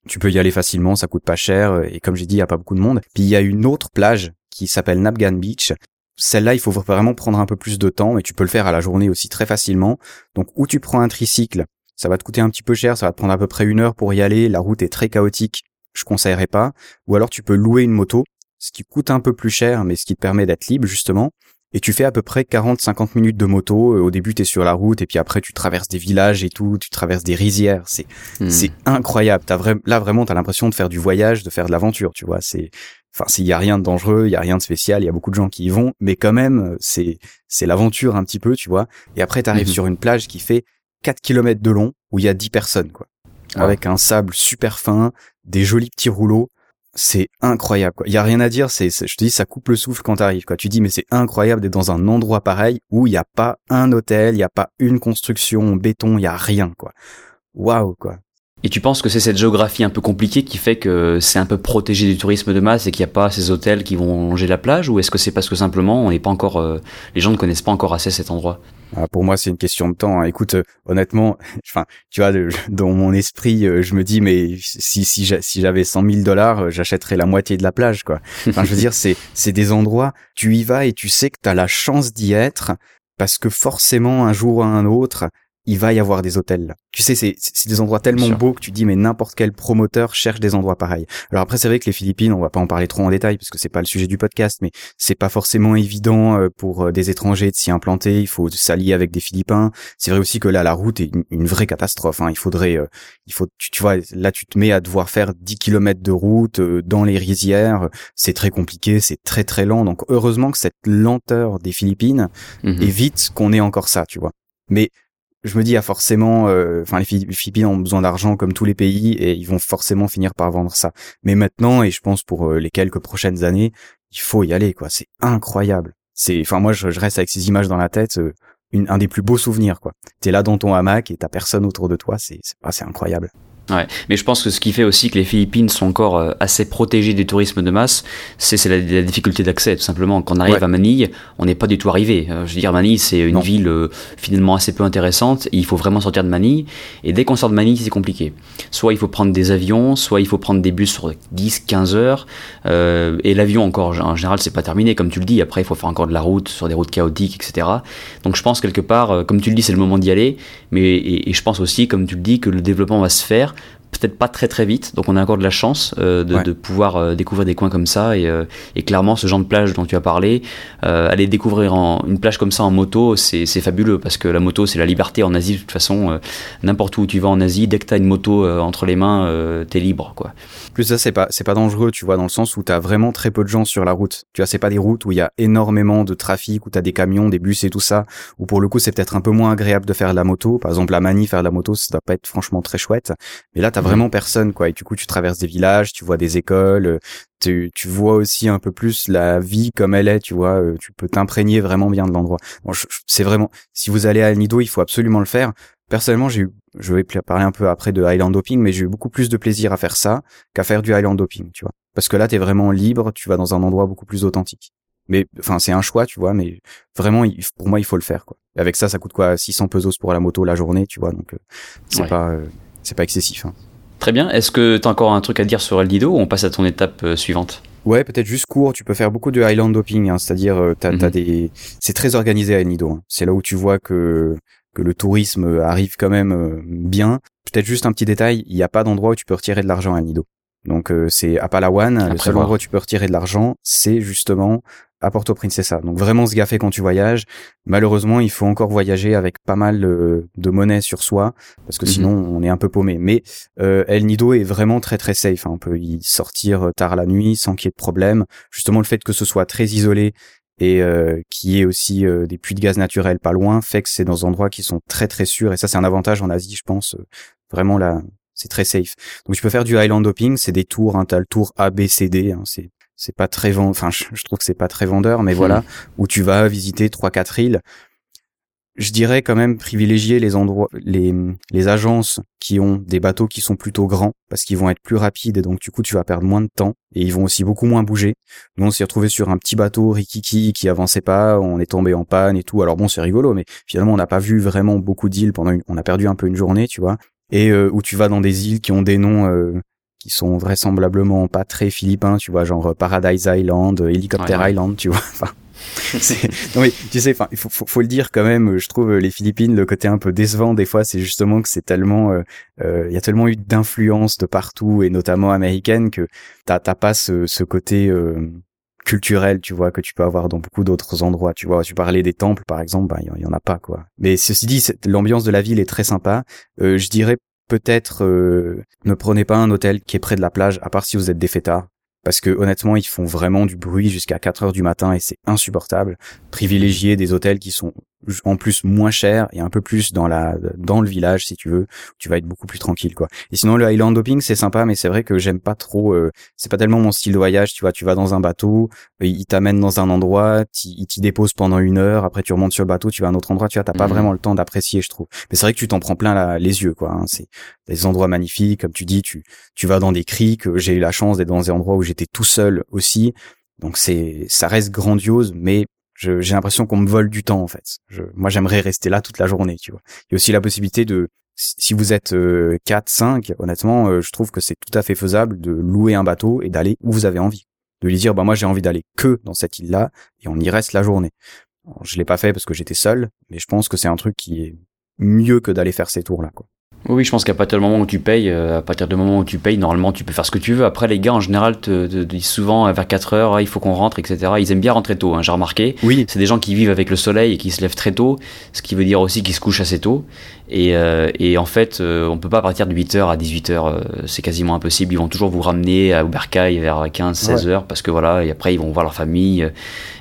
Tu peux y aller facilement, ça coûte pas cher et comme j'ai dit, il y a pas beaucoup de monde. Puis il y a une autre plage qui s'appelle Napgan Beach. Celle-là, il faut vraiment prendre un peu plus de temps, mais tu peux le faire à la journée aussi très facilement. Donc, où tu prends un tricycle, ça va te coûter un petit peu cher, ça va te prendre à peu près une heure pour y aller, la route est très chaotique, je conseillerais pas. Ou alors tu peux louer une moto, ce qui coûte un peu plus cher, mais ce qui te permet d'être libre justement. Et tu fais à peu près 40-50 minutes de moto. Au début, tu es sur la route et puis après, tu traverses des villages et tout, tu traverses des rizières. C'est hmm. c'est incroyable. T'as vra là, vraiment, tu as l'impression de faire du voyage, de faire de l'aventure, tu vois. C'est Enfin, s'il y a rien de dangereux, il y a rien de spécial, il y a beaucoup de gens qui y vont, mais quand même, c'est c'est l'aventure un petit peu, tu vois. Et après, tu arrives mhm. sur une plage qui fait 4 km de long, où il y a 10 personnes, quoi. Ah. Avec un sable super fin, des jolis petits rouleaux. C'est incroyable, quoi. Il y a rien à dire, c'est, je te dis, ça coupe le souffle quand t'arrives, quoi. Tu dis, mais c'est incroyable d'être dans un endroit pareil où il n'y a pas un hôtel, il n'y a pas une construction en béton, il y a rien, quoi. Waouh, quoi.
Et tu penses que c'est cette géographie un peu compliquée qui fait que c'est un peu protégé du tourisme de masse et qu'il n'y a pas ces hôtels qui vont longer la plage ou est-ce que c'est parce que simplement on n'est pas encore, euh, les gens ne connaissent pas encore assez cet endroit?
Ah, Pour moi, c'est une question de temps. Hein. Écoute, euh, honnêtement, enfin, tu vois, dans mon esprit, euh, je me dis, mais si si si j'avais 100 000 dollars, j'achèterais la moitié de la plage, quoi. Enfin, je veux dire, c'est c'est des endroits, tu y vas et tu sais que tu as la chance d'y être parce que forcément un jour ou un autre, il va y avoir des hôtels Tu sais, c'est, des endroits tellement beaux que tu dis, mais n'importe quel promoteur cherche des endroits pareils. Alors après, c'est vrai que les Philippines, on va pas en parler trop en détail parce que c'est pas le sujet du podcast, mais c'est pas forcément évident euh, pour euh, des étrangers de s'y implanter. Il faut s'allier avec des Philippins. C'est vrai aussi que là, la route est une, vraie catastrophe. Hein. Il faudrait, euh, il faut, tu, vois, là, tu te mets à devoir faire 10 km de route dans les rizières. C'est très compliqué, c'est très très lent. Donc heureusement que cette lenteur des Philippines mhm. évite qu'on ait encore ça, tu vois. Mais je me dis, ah, forcément, euh, enfin, les Philippines ont besoin d'argent comme tous les pays et ils vont forcément finir par vendre ça. Mais maintenant, et je pense pour euh, les quelques prochaines années, il faut y aller, quoi. C'est incroyable. C'est, enfin, moi, je, reste avec ces images dans la tête, euh, un des plus beaux souvenirs, quoi. T'es là dans ton hamac et t'as personne autour de toi, c'est, c'est, c'est incroyable.
Ouais, mais je pense que ce qui fait aussi que les Philippines sont encore euh, assez protégées du tourisme de masse, c'est la, la, difficulté d'accès, tout simplement. Quand on arrive à Manille, on n'est pas du tout arrivé. Euh, je veux dire, Manille, c'est une ville euh, finalement assez peu intéressante. il faut vraiment sortir de Manille. Et dès qu'on sort de Manille, c'est compliqué. Soit il faut prendre des avions, soit il faut prendre des bus sur 10, 15 heures. Euh, et l'avion, encore, en général, c'est pas terminé, comme tu le dis. Après, il faut faire encore de la route sur des routes chaotiques, etc. Donc je pense quelque part, comme tu le dis, c'est le moment d'y aller. Mais et, et je pense aussi, comme tu le dis, que le développement va se faire peut-être pas très très vite, donc on a encore de la chance euh, de, de, pouvoir euh, découvrir des coins comme ça et, euh, et, clairement ce genre de plage dont tu as parlé, aller découvrir en, une plage comme ça en moto, c'est fabuleux parce que la moto c'est la liberté en Asie de toute façon, n'importe où tu vas en Asie, dès que tu as une moto entre les mains, t'es libre quoi.
Plus ça c'est pas c'est pas dangereux, tu vois dans le sens où t'as vraiment très peu de gens sur la route. Tu vois c'est pas des routes où il y a énormément de trafic, où t'as des camions, des bus et tout ça, où pour le coup c'est peut-être un peu moins agréable de faire de la moto. Par exemple la Mani faire de la moto, ça doit pas être franchement très chouette, mais là t'as vraiment personne quoi. Et du coup, tu traverses des villages, tu vois des écoles, tu, tu vois aussi un peu plus la vie comme elle est, tu vois. Euh, tu peux t'imprégner vraiment bien de l'endroit. Bon, c'est vraiment, si vous allez à Nido, il faut absolument le faire. Personnellement, j'ai eu, je vais parler un peu après de Highland Hopping, mais j'ai eu beaucoup plus de plaisir à faire ça qu'à faire du Highland Hopping, tu vois. Parce que là, t'es vraiment libre, tu vas dans un endroit beaucoup plus authentique. Mais enfin, c'est un choix, tu vois, mais vraiment, pour moi, il faut le faire, quoi. Et avec ça, ça coûte quoi 600 pesos pour la moto la journée, tu vois, donc euh, c'est pas, euh, c'est pas excessif. Hein.
Très bien. Est-ce que tu as encore un truc à dire sur El Dido ou on passe à ton étape euh, suivante
Ouais, peut-être juste court. Tu peux faire beaucoup de Highland Hopping, hein, c'est-à-dire euh, t'as, mhm. des, c'est très organisé à El Nido. Hein. C'est là où tu vois que que le tourisme arrive quand même euh, bien. Peut-être juste un petit détail, il n'y a pas d'endroit où tu peux retirer de l'argent à El Nido. Donc c'est à Palawan, le seul endroit où tu peux retirer de l'argent, c'est justement à Porto Princesa. Donc vraiment se gaffer quand tu voyages. Malheureusement, il faut encore voyager avec pas mal de monnaie sur soi parce que mhm. sinon on est un peu paumé. Mais euh, El Nido est vraiment très très safe. Hein. On peut y sortir tard la nuit sans qu'il y ait de problème. Justement, le fait que ce soit très isolé et euh, qu'il y ait aussi euh, des puits de gaz naturels pas loin fait que c'est dans des endroits qui sont très très sûrs. Et ça, c'est un avantage en Asie, je pense. vraiment là, c'est très safe. Donc tu peux faire du island hopping, c'est des tours, hein, t'as le tour A, B, C, D, hein, c'est c'est pas très vend enfin je, trouve que c'est pas très vendeur mais voilà hmm. où tu vas visiter trois quatre îles je dirais quand même privilégier les endroits les les agences qui ont des bateaux qui sont plutôt grands parce qu'ils vont être plus rapides et donc du coup tu vas perdre moins de temps et ils vont aussi beaucoup moins bouger nous on s'est retrouvé sur un petit bateau rikiki qui avançait pas on est tombé en panne et tout alors bon c'est rigolo mais finalement on n'a pas vu vraiment beaucoup d'îles pendant une... on a perdu un peu une journée tu vois et euh, où tu vas dans des îles qui ont des noms euh, qui sont vraisemblablement pas très philippins, tu vois, genre Paradise Island, Helicopter Island, tu vois. Enfin, non mais tu sais, enfin, il faut, faut, faut, le dire quand même. Je trouve les Philippines, le côté un peu décevant des fois, c'est justement que c'est tellement, il euh, euh, y a tellement eu d'influence de partout et notamment américaine que t'as t'as pas ce, ce côté euh, culturel, tu vois, que tu peux avoir dans beaucoup d'autres endroits. Tu vois, tu parlais des temples, par exemple, bah, il y, en a pas, quoi. Mais ceci dit, l'ambiance de la ville est très sympa. Euh, je dirais peut-être ne prenez pas un hôtel qui est près de la plage, à part si vous êtes des fêtards parce que honnêtement ils font vraiment du bruit jusqu'à 4 heures du matin et c'est insupportable. Privilégier des hôtels qui sont en plus moins cher et un peu plus dans la dans le village si tu veux tu vas être beaucoup plus tranquille quoi et sinon le Island Hopping c'est sympa mais c'est vrai que j'aime pas trop euh, c'est pas tellement mon style de voyage tu vois tu vas dans un bateau il t'amène dans un endroit il t'y dépose pendant une heure après tu remontes sur le bateau tu vas à un autre endroit tu vois t'as pas mhm. vraiment le temps d'apprécier je trouve mais c'est vrai que tu t'en prends plein les yeux quoi hein. c'est des endroits magnifiques comme tu dis tu tu vas dans des criques j'ai eu la chance d'être dans des endroits où j'étais tout seul aussi donc c'est ça reste grandiose mais j'ai l'impression qu'on me vole du temps en fait. Moi, j'aimerais rester là toute la journée, tu vois. Il y a aussi la possibilité de, si vous êtes euh, 4, 5, honnêtement, euh, je trouve que c'est tout à fait faisable de louer un bateau et d'aller où vous avez envie. De lui dire, bah moi j'ai envie d'aller que dans cette île-là et on y reste la journée. je l'ai pas fait parce que j'étais seul, mais je pense que c'est un truc qui est mieux que d'aller faire ces tours-là, quoi.
Oui, je pense qu'à partir du moment où tu payes, euh, à partir du moment où tu payes, normalement, tu peux faire ce que tu veux. Après, les gars, en général, te, disent souvent euh, vers 4 heures, il faut qu'on rentre, etc. Ils aiment bien rentrer tôt, hein, j'ai remarqué.
Oui.
C'est des gens qui vivent avec le soleil et qui se lèvent très tôt, ce qui veut dire aussi qu'ils se couchent assez tôt. Et, euh, et en fait, on peut pas partir de 8 heures à 18 heures, c'est quasiment impossible. Ils vont toujours vous ramener à Bercail vers 15, 16 heures, parce que voilà, et après, ils vont voir leur famille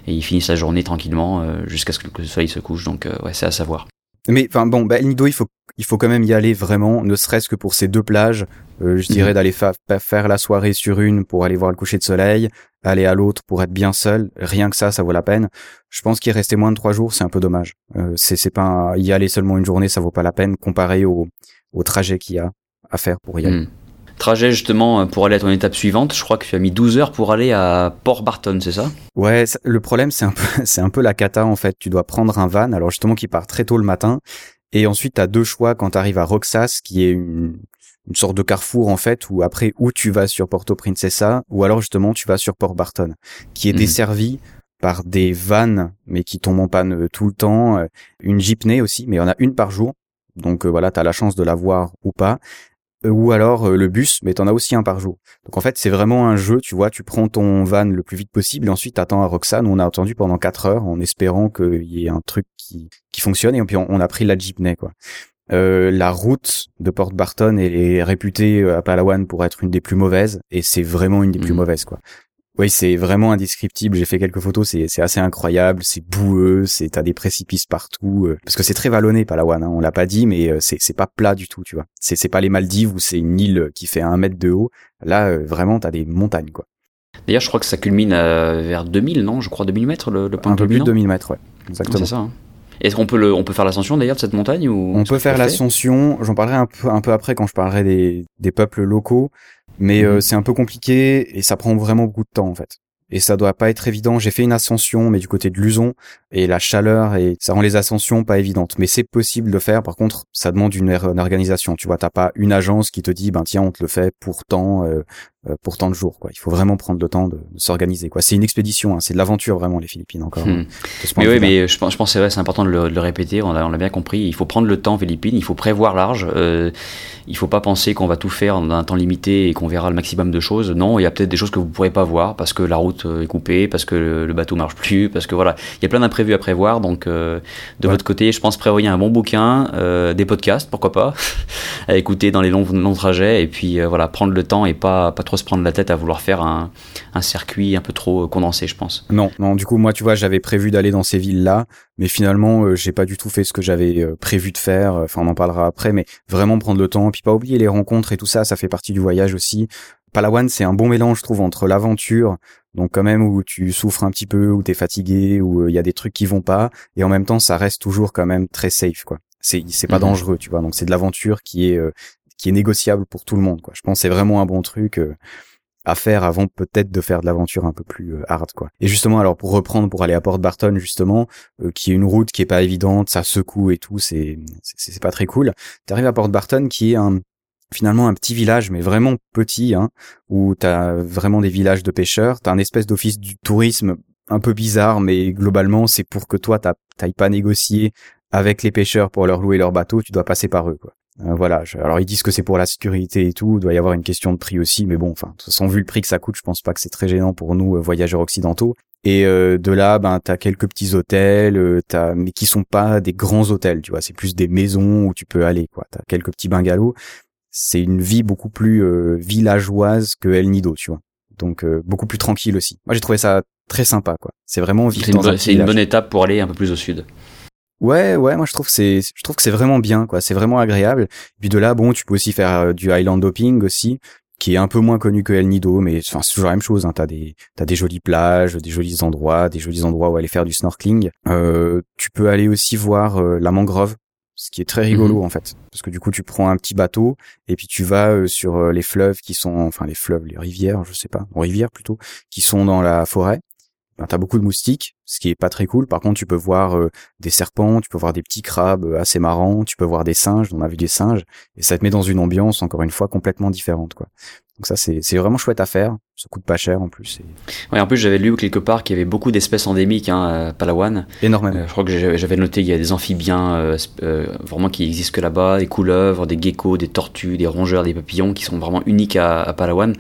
et ils finissent la journée tranquillement jusqu'à ce que le soleil se couche. Donc, ouais, c'est à savoir.
Mais enfin bon, bah, El Nido, il faut il faut quand même y aller vraiment, ne serait-ce que pour ces deux plages. Euh, je dirais mhm. d'aller faire la soirée sur une pour aller voir le coucher de soleil, aller à l'autre pour être bien seul. Rien que ça, ça vaut la peine. Je pense qu'y rester moins de trois jours, c'est un peu dommage. Euh, c'est c'est pas y aller seulement une journée, ça vaut pas la peine comparé au, au trajet qu'il y a à faire pour y aller. Mhm.
Trajet justement euh, pour aller à ton étape suivante, je crois que tu as mis 12 heures pour aller à Port Barton, c'est ça?
Ouais, le problème c'est un peu c'est un peu la cata en fait. Tu dois prendre un van, alors justement qui part très tôt le matin, et ensuite tu as deux choix quand tu arrives à Roxas, qui est une, une sorte de carrefour en fait, où après où tu vas sur Porto Princesa, ou alors justement tu vas sur Port Barton, qui est mhm. desservi par des vannes, mais qui tombent en panne euh, tout le temps, euh, une jeepney aussi, mais il y en a une par jour. Donc voilà, tu as la chance de la voir ou pas. Euh, ou alors euh, le bus, mais t'en as aussi un par jour. Donc en fait, c'est vraiment un jeu, tu vois, tu prends ton van le plus vite possible et ensuite t'attends à Roxane. On a attendu pendant 4 heures en espérant qu'il y ait un truc qui, qui fonctionne et puis on, a pris la jeepney, quoi. Euh, la route de Port Barton est, réputée à Palawan pour être une des plus mauvaises et c'est vraiment une des plus mmh. mauvaises quoi. Oui, c'est vraiment indescriptible. J'ai fait quelques photos, c'est c'est assez incroyable, c'est boueux, c'est t'as des précipices partout euh, parce que c'est très vallonné Palawan. Hein, on l'a pas dit, mais euh, c'est c'est pas plat du tout, tu vois. C'est c'est pas les Maldives où c'est une île qui fait un mètre de haut. Là, euh, vraiment, t'as des montagnes, quoi.
D'ailleurs, je crois que ça culmine vers 2000, non Je crois 2000 mètres le, le point
un peu plus de 2000 mètres, ouais. Exactement.
C'est ça. Hein. Est-ce qu'on peut le, on peut faire l'ascension d'ailleurs de cette montagne ou
On peut faire l'ascension. J'en parlerai un peu, un peu après quand je parlerai des, des peuples locaux, mais mhm. c'est un peu compliqué et ça prend vraiment beaucoup de temps en fait et ça doit pas être évident. J'ai fait une ascension, mais du côté de Luzon, et la chaleur, et ça rend les ascensions pas évidentes. Mais c'est possible de faire. Par contre, ça demande une, organisation. Tu vois, t'as pas une agence qui te dit, ben tiens, on te le fait pour tant, euh, euh, pour tant de jours. Quoi. Il faut vraiment prendre le temps de, s'organiser. Quoi. C'est une expédition, hein. c'est de l'aventure vraiment les Philippines encore.
Hmm. mais oui, mais je pense, je pense c'est vrai, c'est important de le, de le, répéter. On l'a, on bien compris. Il faut prendre le temps Philippines. Il faut prévoir large. Euh, il faut pas penser qu'on va tout faire dans un temps limité et qu'on verra le maximum de choses. Non, il y a peut-être des choses que vous pourrez pas voir parce que la route euh, est coupée, parce que le, bateau marche plus, parce que voilà, il y a plein d'imprévus à prévoir. Donc euh, de votre côté, je pense prévoyez un bon bouquin, euh, des podcasts, pourquoi pas, à écouter dans les longs, longs trajets et puis voilà, prendre le temps et pas pas trop se prendre la tête à vouloir faire un, un circuit un peu trop condensé, je pense.
Non, non, du coup, moi, tu vois, j'avais prévu d'aller dans ces villes-là, mais finalement, euh, j'ai pas du tout fait ce que j'avais euh, prévu de faire. Enfin, on en parlera après, mais vraiment prendre le temps, puis pas oublier les rencontres et tout ça, ça fait partie du voyage aussi. Palawan, c'est un bon mélange, je trouve, entre l'aventure, donc quand même où tu souffres un petit peu, où t'es fatigué, où euh, il y a des trucs qui vont pas, et en même temps, ça reste toujours quand même très safe, quoi. C'est c'est pas mhm. dangereux, tu vois. Donc c'est de l'aventure qui est qui est négociable pour tout le monde, quoi. Je pense c'est vraiment un bon truc à faire avant peut-être de faire de l'aventure un peu plus euh, hard quoi. Et justement alors pour reprendre pour aller à Port Barton justement euh, qui est une route qui est pas évidente, ça secoue et tout, c'est c'est pas très cool. T'arrives à Port Barton qui est un finalement un petit village, mais vraiment petit, hein, où t'as vraiment des villages de pêcheurs. T'as un espèce d'office du tourisme un peu bizarre, mais globalement, c'est pour que toi, t'ailles pas négocier avec les pêcheurs pour leur louer leur bateau, tu dois passer par eux, quoi. Euh, voilà. alors ils disent que c'est pour la sécurité et tout. Il doit y avoir une question de prix aussi, mais bon, enfin, de toute façon, vu le prix que ça coûte, je pense pas que c'est très gênant pour nous euh, voyageurs occidentaux. Et euh, de là, ben t'as quelques petits hôtels, t'as mais qui sont pas des grands hôtels, tu vois. C'est plus des maisons où tu peux aller, quoi. T'as quelques petits bungalows. C'est une vie beaucoup plus villageoise que El Nido, tu vois. Donc beaucoup plus tranquille aussi. Moi j'ai trouvé ça très sympa, quoi. C'est vraiment
vivre C'est une bonne étape pour aller un peu plus au sud.
Ouais, ouais, moi je trouve que c'est, je trouve que c'est vraiment bien, quoi. C'est vraiment agréable. Puis de là, bon, tu peux aussi faire euh, du island hopping aussi, qui est un peu moins connu que El Nido, mais enfin c'est toujours la même chose. Hein. T'as des, t'as des jolies plages, des jolis endroits, des jolis endroits où aller faire du snorkeling. Euh, tu peux aller aussi voir euh, la mangrove, ce qui est très rigolo mhm. en fait, parce que du coup tu prends un petit bateau et puis tu vas euh, sur les fleuves qui sont, enfin les fleuves, les rivières, je sais pas, rivières plutôt, qui sont dans la forêt ben, t'as beaucoup de moustiques, ce qui est pas très cool. Par contre, tu peux voir euh, des serpents, tu peux voir des petits crabes euh, assez marrants, tu peux voir des singes, on a vu des singes, et ça te met dans une ambiance encore une fois complètement différente, quoi. Donc ça, c'est, c'est vraiment chouette à faire. Ça coûte pas cher en plus.
Et... en plus j'avais lu quelque part qu'il y avait beaucoup d'espèces endémiques hein, à Palawan.
Énormément.
Euh, je crois que j'avais noté qu'il y a des amphibiens euh, euh, vraiment qui existent que là-bas, des couleuvres, des geckos, des tortues, des rongeurs, des papillons qui sont vraiment uniques à, Palawan.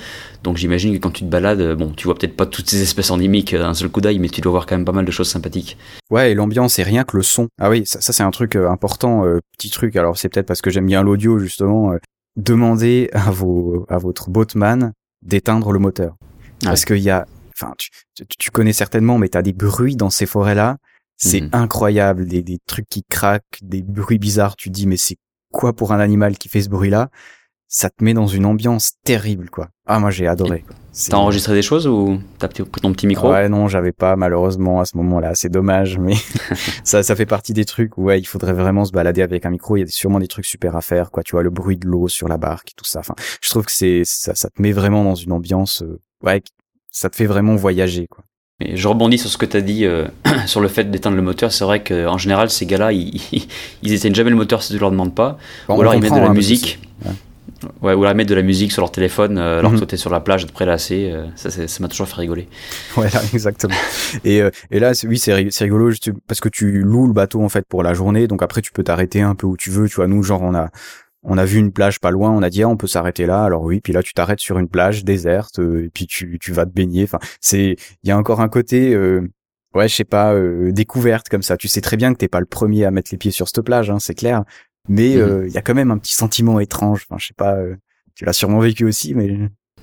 Donc j'imagine que quand tu te balades, bon, tu vois peut-être pas toutes ces espèces endémiques d'un seul coup d'œil, mais tu dois voir quand même pas mal de choses sympathiques.
Ouais, et l'ambiance et rien que le son. Ah oui, ça, ça c'est un truc important, petit truc. Alors c'est peut-être parce que j'aime bien l'audio justement. demandez à vos à votre boatman d'éteindre le moteur. Parce qu'il y a, enfin, tu, tu, connais certainement, mais t'as des bruits dans ces forêts-là. C'est mhm. incroyable, des, des trucs qui craquent, des bruits bizarres. Tu dis, mais c'est quoi pour un animal qui fait ce bruit-là? Ça te met dans une ambiance terrible, quoi. Ah, moi j'ai adoré.
T'as enregistré des choses ou t'as pris ton petit micro?
Ouais, non, j'avais pas malheureusement à ce moment-là. C'est dommage, mais ça, ça fait partie des trucs où ouais, il faudrait vraiment se balader avec un micro. Il y a sûrement des trucs super à faire, quoi. Tu vois le bruit de l'eau sur la barque, tout ça. Enfin, je trouve que c'est ça, ça te met vraiment dans une ambiance euh, ouais, ça te fait vraiment voyager, quoi.
Et je rebondis sur ce que tu as dit euh, sur le fait d'éteindre le moteur. C'est vrai qu'en général, ces gars-là, ils, ils éteignent jamais le moteur si tu leur demandes pas. ou alors ils mettent de la hein, musique. Ouais. Ou alors ils mettent de la musique sur leur téléphone euh, alors que es sur la plage de prélasser. Euh, ça, m'a toujours fait rigoler.
Ouais, exactement. et, et là, oui, c'est rigolo parce que tu loues le bateau en fait pour la journée. Donc après, tu peux t'arrêter un peu où tu veux. Tu vois, nous, genre, on a on a vu une plage pas loin, on a dit ah, on peut s'arrêter là. Alors oui, puis là tu t'arrêtes sur une plage déserte euh, et puis tu tu vas te baigner. Enfin, c'est il y a encore un côté euh, ouais, je sais pas euh, découverte comme ça. Tu sais très bien que t'es pas le premier à mettre les pieds sur cette plage, hein, c'est clair. Mais mhm. il y a quand même un petit sentiment étrange. Enfin, je sais pas, tu l'as sûrement vécu aussi, mais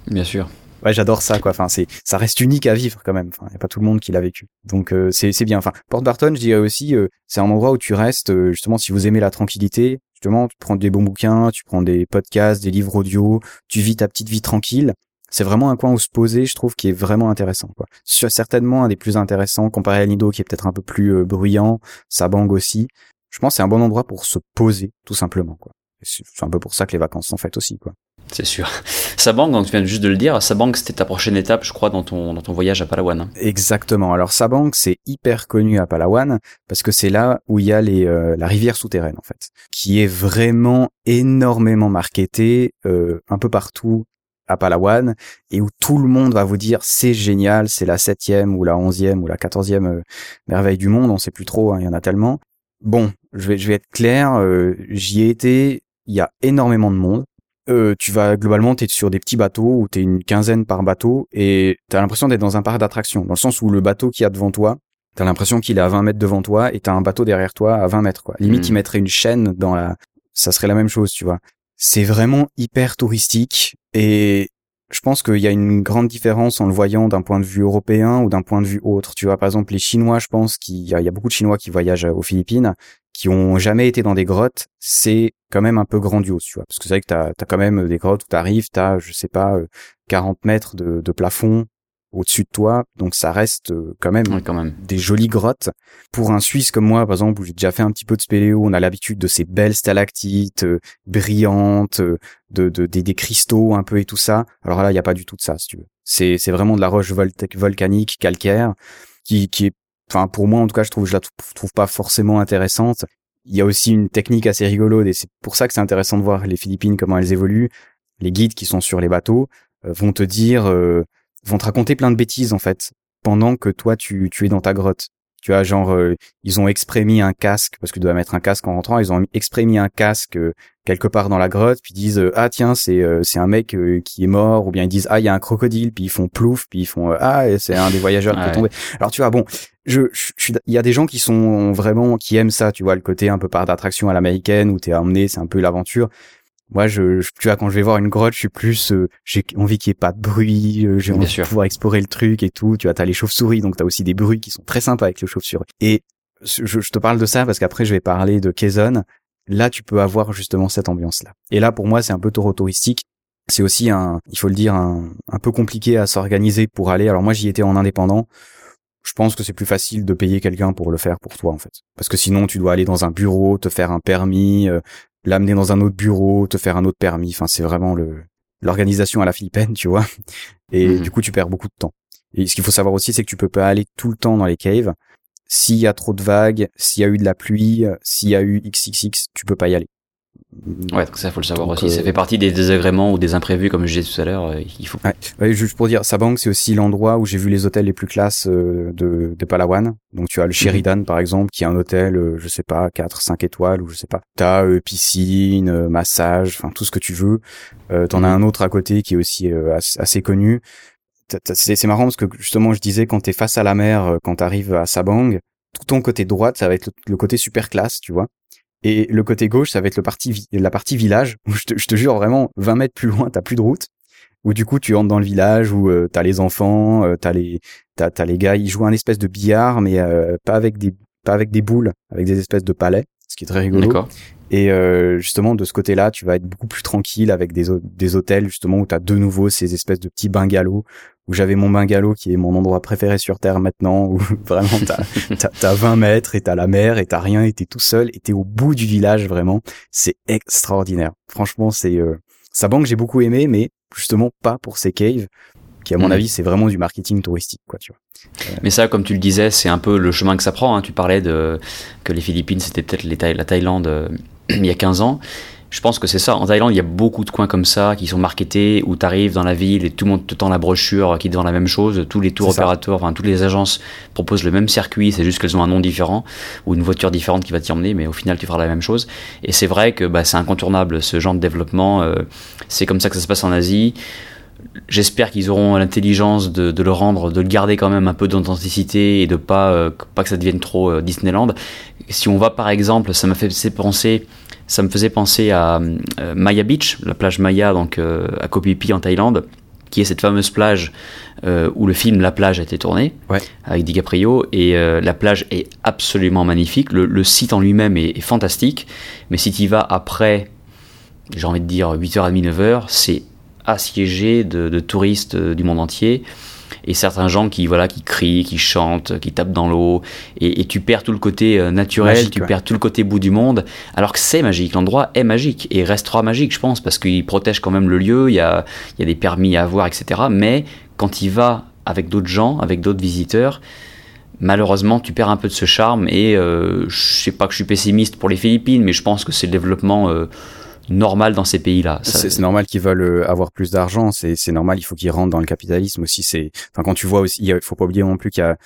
bien sûr.
Ouais, j'adore ça, quoi. Enfin, c'est, ça reste unique à vivre quand même. Enfin, y a pas tout le monde qui l'a vécu. Donc, c'est, c'est bien. Enfin, Port Barton, je dirais aussi, c'est un endroit où tu restes, justement, si vous aimez la tranquillité, justement, tu prends des bons bouquins, tu prends des podcasts, des livres audio, tu vis ta petite vie tranquille. C'est vraiment un coin où se poser, je trouve, qui est vraiment intéressant. Quoi. Certainement un des plus intéressants comparé à Nido, qui est peut-être un peu plus euh, bruyant, sa bang aussi. Je pense que c'est un bon endroit pour se poser, tout simplement. quoi. C'est un peu pour ça que les vacances sont faites aussi. quoi.
C'est sûr. Sabang, donc tu viens juste de le dire, Sabang c'était ta prochaine étape, je crois, dans ton, dans ton voyage à Palawan.
Exactement. Alors Sabang, c'est hyper connu à Palawan parce que c'est là où il y a les, euh, la rivière souterraine en fait, qui est vraiment énormément marketée euh, un peu partout à Palawan et où tout le monde va vous dire c'est génial, c'est la septième ou la onzième ou la quatorzième euh, merveille du monde, on sait plus trop, hein, il y en a tellement. Bon, je vais, je vais être clair, j'y ai été, il y a énormément de monde. Euh, tu vas globalement t'es sur des petits bateaux où t'es une quinzaine par bateau et t'as l'impression d'être dans un parc d'attractions dans le sens où le bateau qui a devant toi t'as l'impression qu'il est à 20 mètres devant toi et t'as un bateau derrière toi à 20 mètres quoi. Limite mmh. il mettrait une chaîne dans la ça serait la même chose tu vois. C'est vraiment hyper touristique et je pense qu'il y a une grande différence en le voyant d'un point de vue européen ou d'un point de vue autre. Tu vois, par exemple, les Chinois, je pense qu'il y, a beaucoup de Chinois qui voyagent aux Philippines, qui ont jamais été dans des grottes. C'est quand même un peu grandiose, tu vois, parce que c'est vrai que t'as as quand même des grottes où t'arrives, t'as, je sais pas, 40 euh, mètres de plafond, au-dessus de toi, donc ça reste euh, quand même,
quand même
des jolies grottes. Pour un Suisse comme moi, par exemple, où j'ai déjà fait un petit peu de spéléo, on a l'habitude de ces belles stalactites euh, brillantes, euh, de, de, des, cristaux un peu et tout ça. Alors là, il n'y a pas du tout de ça, si tu veux. C'est, c'est vraiment de la roche volcanique, calcaire, qui, qui est, enfin pour moi en tout cas, je trouve, je la trouve pas forcément intéressante. il y a aussi une technique assez rigolote et c'est pour ça que c'est intéressant de voir les Philippines comment elles évoluent. Les guides qui sont sur les bateaux euh, vont te dire, euh, vont te raconter plein de bêtises en fait pendant que toi tu, tu es dans ta grotte. Tu vois, genre, euh, ils ont exprès mis un casque, parce que tu dois mettre un casque en rentrant, ils ont exprès mis un casque quelque part dans la grotte, puis ils disent, ah tiens, c'est c'est un mec qui est mort, ou bien ils disent, ah, il y a un crocodile, puis ils font plouf, puis ils font, ah, c'est un des voyageurs qui est tombé. Alors tu vois, bon, je, je, il y a des gens qui sont vraiment, qui aiment ça, tu vois, le côté un peu par d'attraction à l'américaine, où t'es emmené, c'est un peu l'aventure. Moi, je, tu vois, quand je vais voir une grotte, je suis plus, euh, j'ai envie qu'il n'y ait pas de bruit, euh, j'ai envie de pouvoir explorer le truc et tout. Tu vois, t'as les chauves-souris, donc t'as aussi des bruits qui sont très sympas avec les chauves-souris. Et je, je, te parle de ça parce qu'après, je vais parler de Quezon. Là, tu peux avoir justement cette ambiance-là. Et là, pour moi, c'est un peu taureau touristique. C'est aussi un, il faut le dire, un, un peu compliqué à s'organiser pour aller. Alors moi, j'y étais en indépendant je pense que c'est plus facile de payer quelqu'un pour le faire pour toi en fait. Parce que sinon tu dois aller dans un bureau, te faire un permis, euh, l'amener dans un autre bureau, te faire un autre permis. Enfin, c'est vraiment le l'organisation à la philippine, tu vois. Et mhm. du coup, tu perds beaucoup de temps. Et ce qu'il faut savoir aussi, c'est que tu peux pas aller tout le temps dans les caves. S'il y a trop de vagues, s'il y a eu de la pluie, s'il y a eu XXX, tu peux pas y aller.
Ouais, donc ça faut le savoir aussi. Ça euh, fait partie des désagréments ou des imprévus, comme je disais tout à l'heure. Euh, il faut.
Ouais. juste pour dire, Sabang, c'est aussi l'endroit où j'ai vu les hôtels les plus classes euh, de, de Palawan. Donc tu as le mhm. Sheridan par exemple, qui est un hôtel, je sais pas, 4, 5 étoiles ou je sais pas. T'as euh, piscine, massage, enfin tout ce que tu veux. Euh, T'en as mhm. un autre à côté qui est aussi assez connu. C'est marrant parce que justement, je disais quand t'es face à la mer, quand t'arrives à Sabang, tout ton côté droite, ça va être le côté super classe, tu vois. Et le côté gauche, ça va être le parti, la partie village, où je te, jure vraiment, 20 mètres plus loin, t'as plus de route. Où du coup, tu entres dans le village, où euh, t'as les enfants, euh, t'as les, t'as, t'as les gars, ils jouent un espèce de billard, mais euh, pas avec des, pas avec des boules, avec des espèces de palais, ce qui est très rigolo. Et euh, justement, de ce côté-là, tu vas être beaucoup plus tranquille avec des, des hôtels, justement, où tu as de nouveau ces espèces de petits bungalows, où j'avais mon bungalow qui est mon endroit préféré sur Terre maintenant, où vraiment t'as as, 20 mètres et t'as la mer et t'as rien et t'es tout seul et t'es au bout du village, vraiment. C'est extraordinaire. Franchement, c'est... Euh... banque j'ai beaucoup aimé, mais justement pas pour ces caves, qui à mon mm. avis c'est vraiment du marketing touristique quoi tu vois
mais ça comme tu le disais c'est un peu le chemin que ça prend hein. tu parlais de que les Philippines c'était peut-être la Thaïlande euh, il y a 15 ans. Je pense que c'est ça. En Thaïlande, il y a beaucoup de coins comme ça qui sont marketés où tu arrives dans la ville et tout le monde te tend la brochure qui te vend la même chose. Tous les tours opérateurs, enfin toutes les agences proposent le même circuit, c'est juste qu'elles ont un nom différent ou une voiture différente qui va t'y emmener, mais au final tu feras la même chose. Et c'est vrai que bah, c'est incontournable ce genre de développement. Euh, c'est comme ça que ça se passe en Asie. J'espère qu'ils auront l'intelligence de, de, le rendre, de le garder quand même un peu d'authenticité et de pas euh, pas que ça devienne trop euh, Disneyland. Si on va par exemple, ça m'a fait penser, ça me faisait penser à euh, Maya Beach, la plage Maya donc à Koh Phi Phi en Thaïlande, qui est cette fameuse plage où le film La plage a été tourné avec DiCaprio et la plage est absolument magnifique. Le, site en lui-même est, est, fantastique, mais si tu y vas après, j'ai envie de dire 8h30, 9h, c'est assiégé de, touristes euh, du monde entier et certains gens qui voilà qui crient, qui chantent, qui tapent dans l'eau et, tu perds tout le côté euh, naturel, tu perds tout le côté bout du monde alors que c'est magique, l'endroit est magique et restera magique je pense parce qu'il protège quand même le lieu, il y a, il y a des permis à avoir etc. Mais quand il va avec d'autres gens, avec d'autres visiteurs malheureusement tu perds un peu de ce charme et euh, je sais pas que je suis pessimiste pour les Philippines mais je pense que c'est le développement normal dans ces pays-là.
C'est normal qu'ils veulent euh, avoir plus d'argent, c'est normal, il faut qu'ils rentrent dans le capitalisme aussi. C'est, enfin, quand tu vois aussi, il faut pas oublier non plus qu'il y a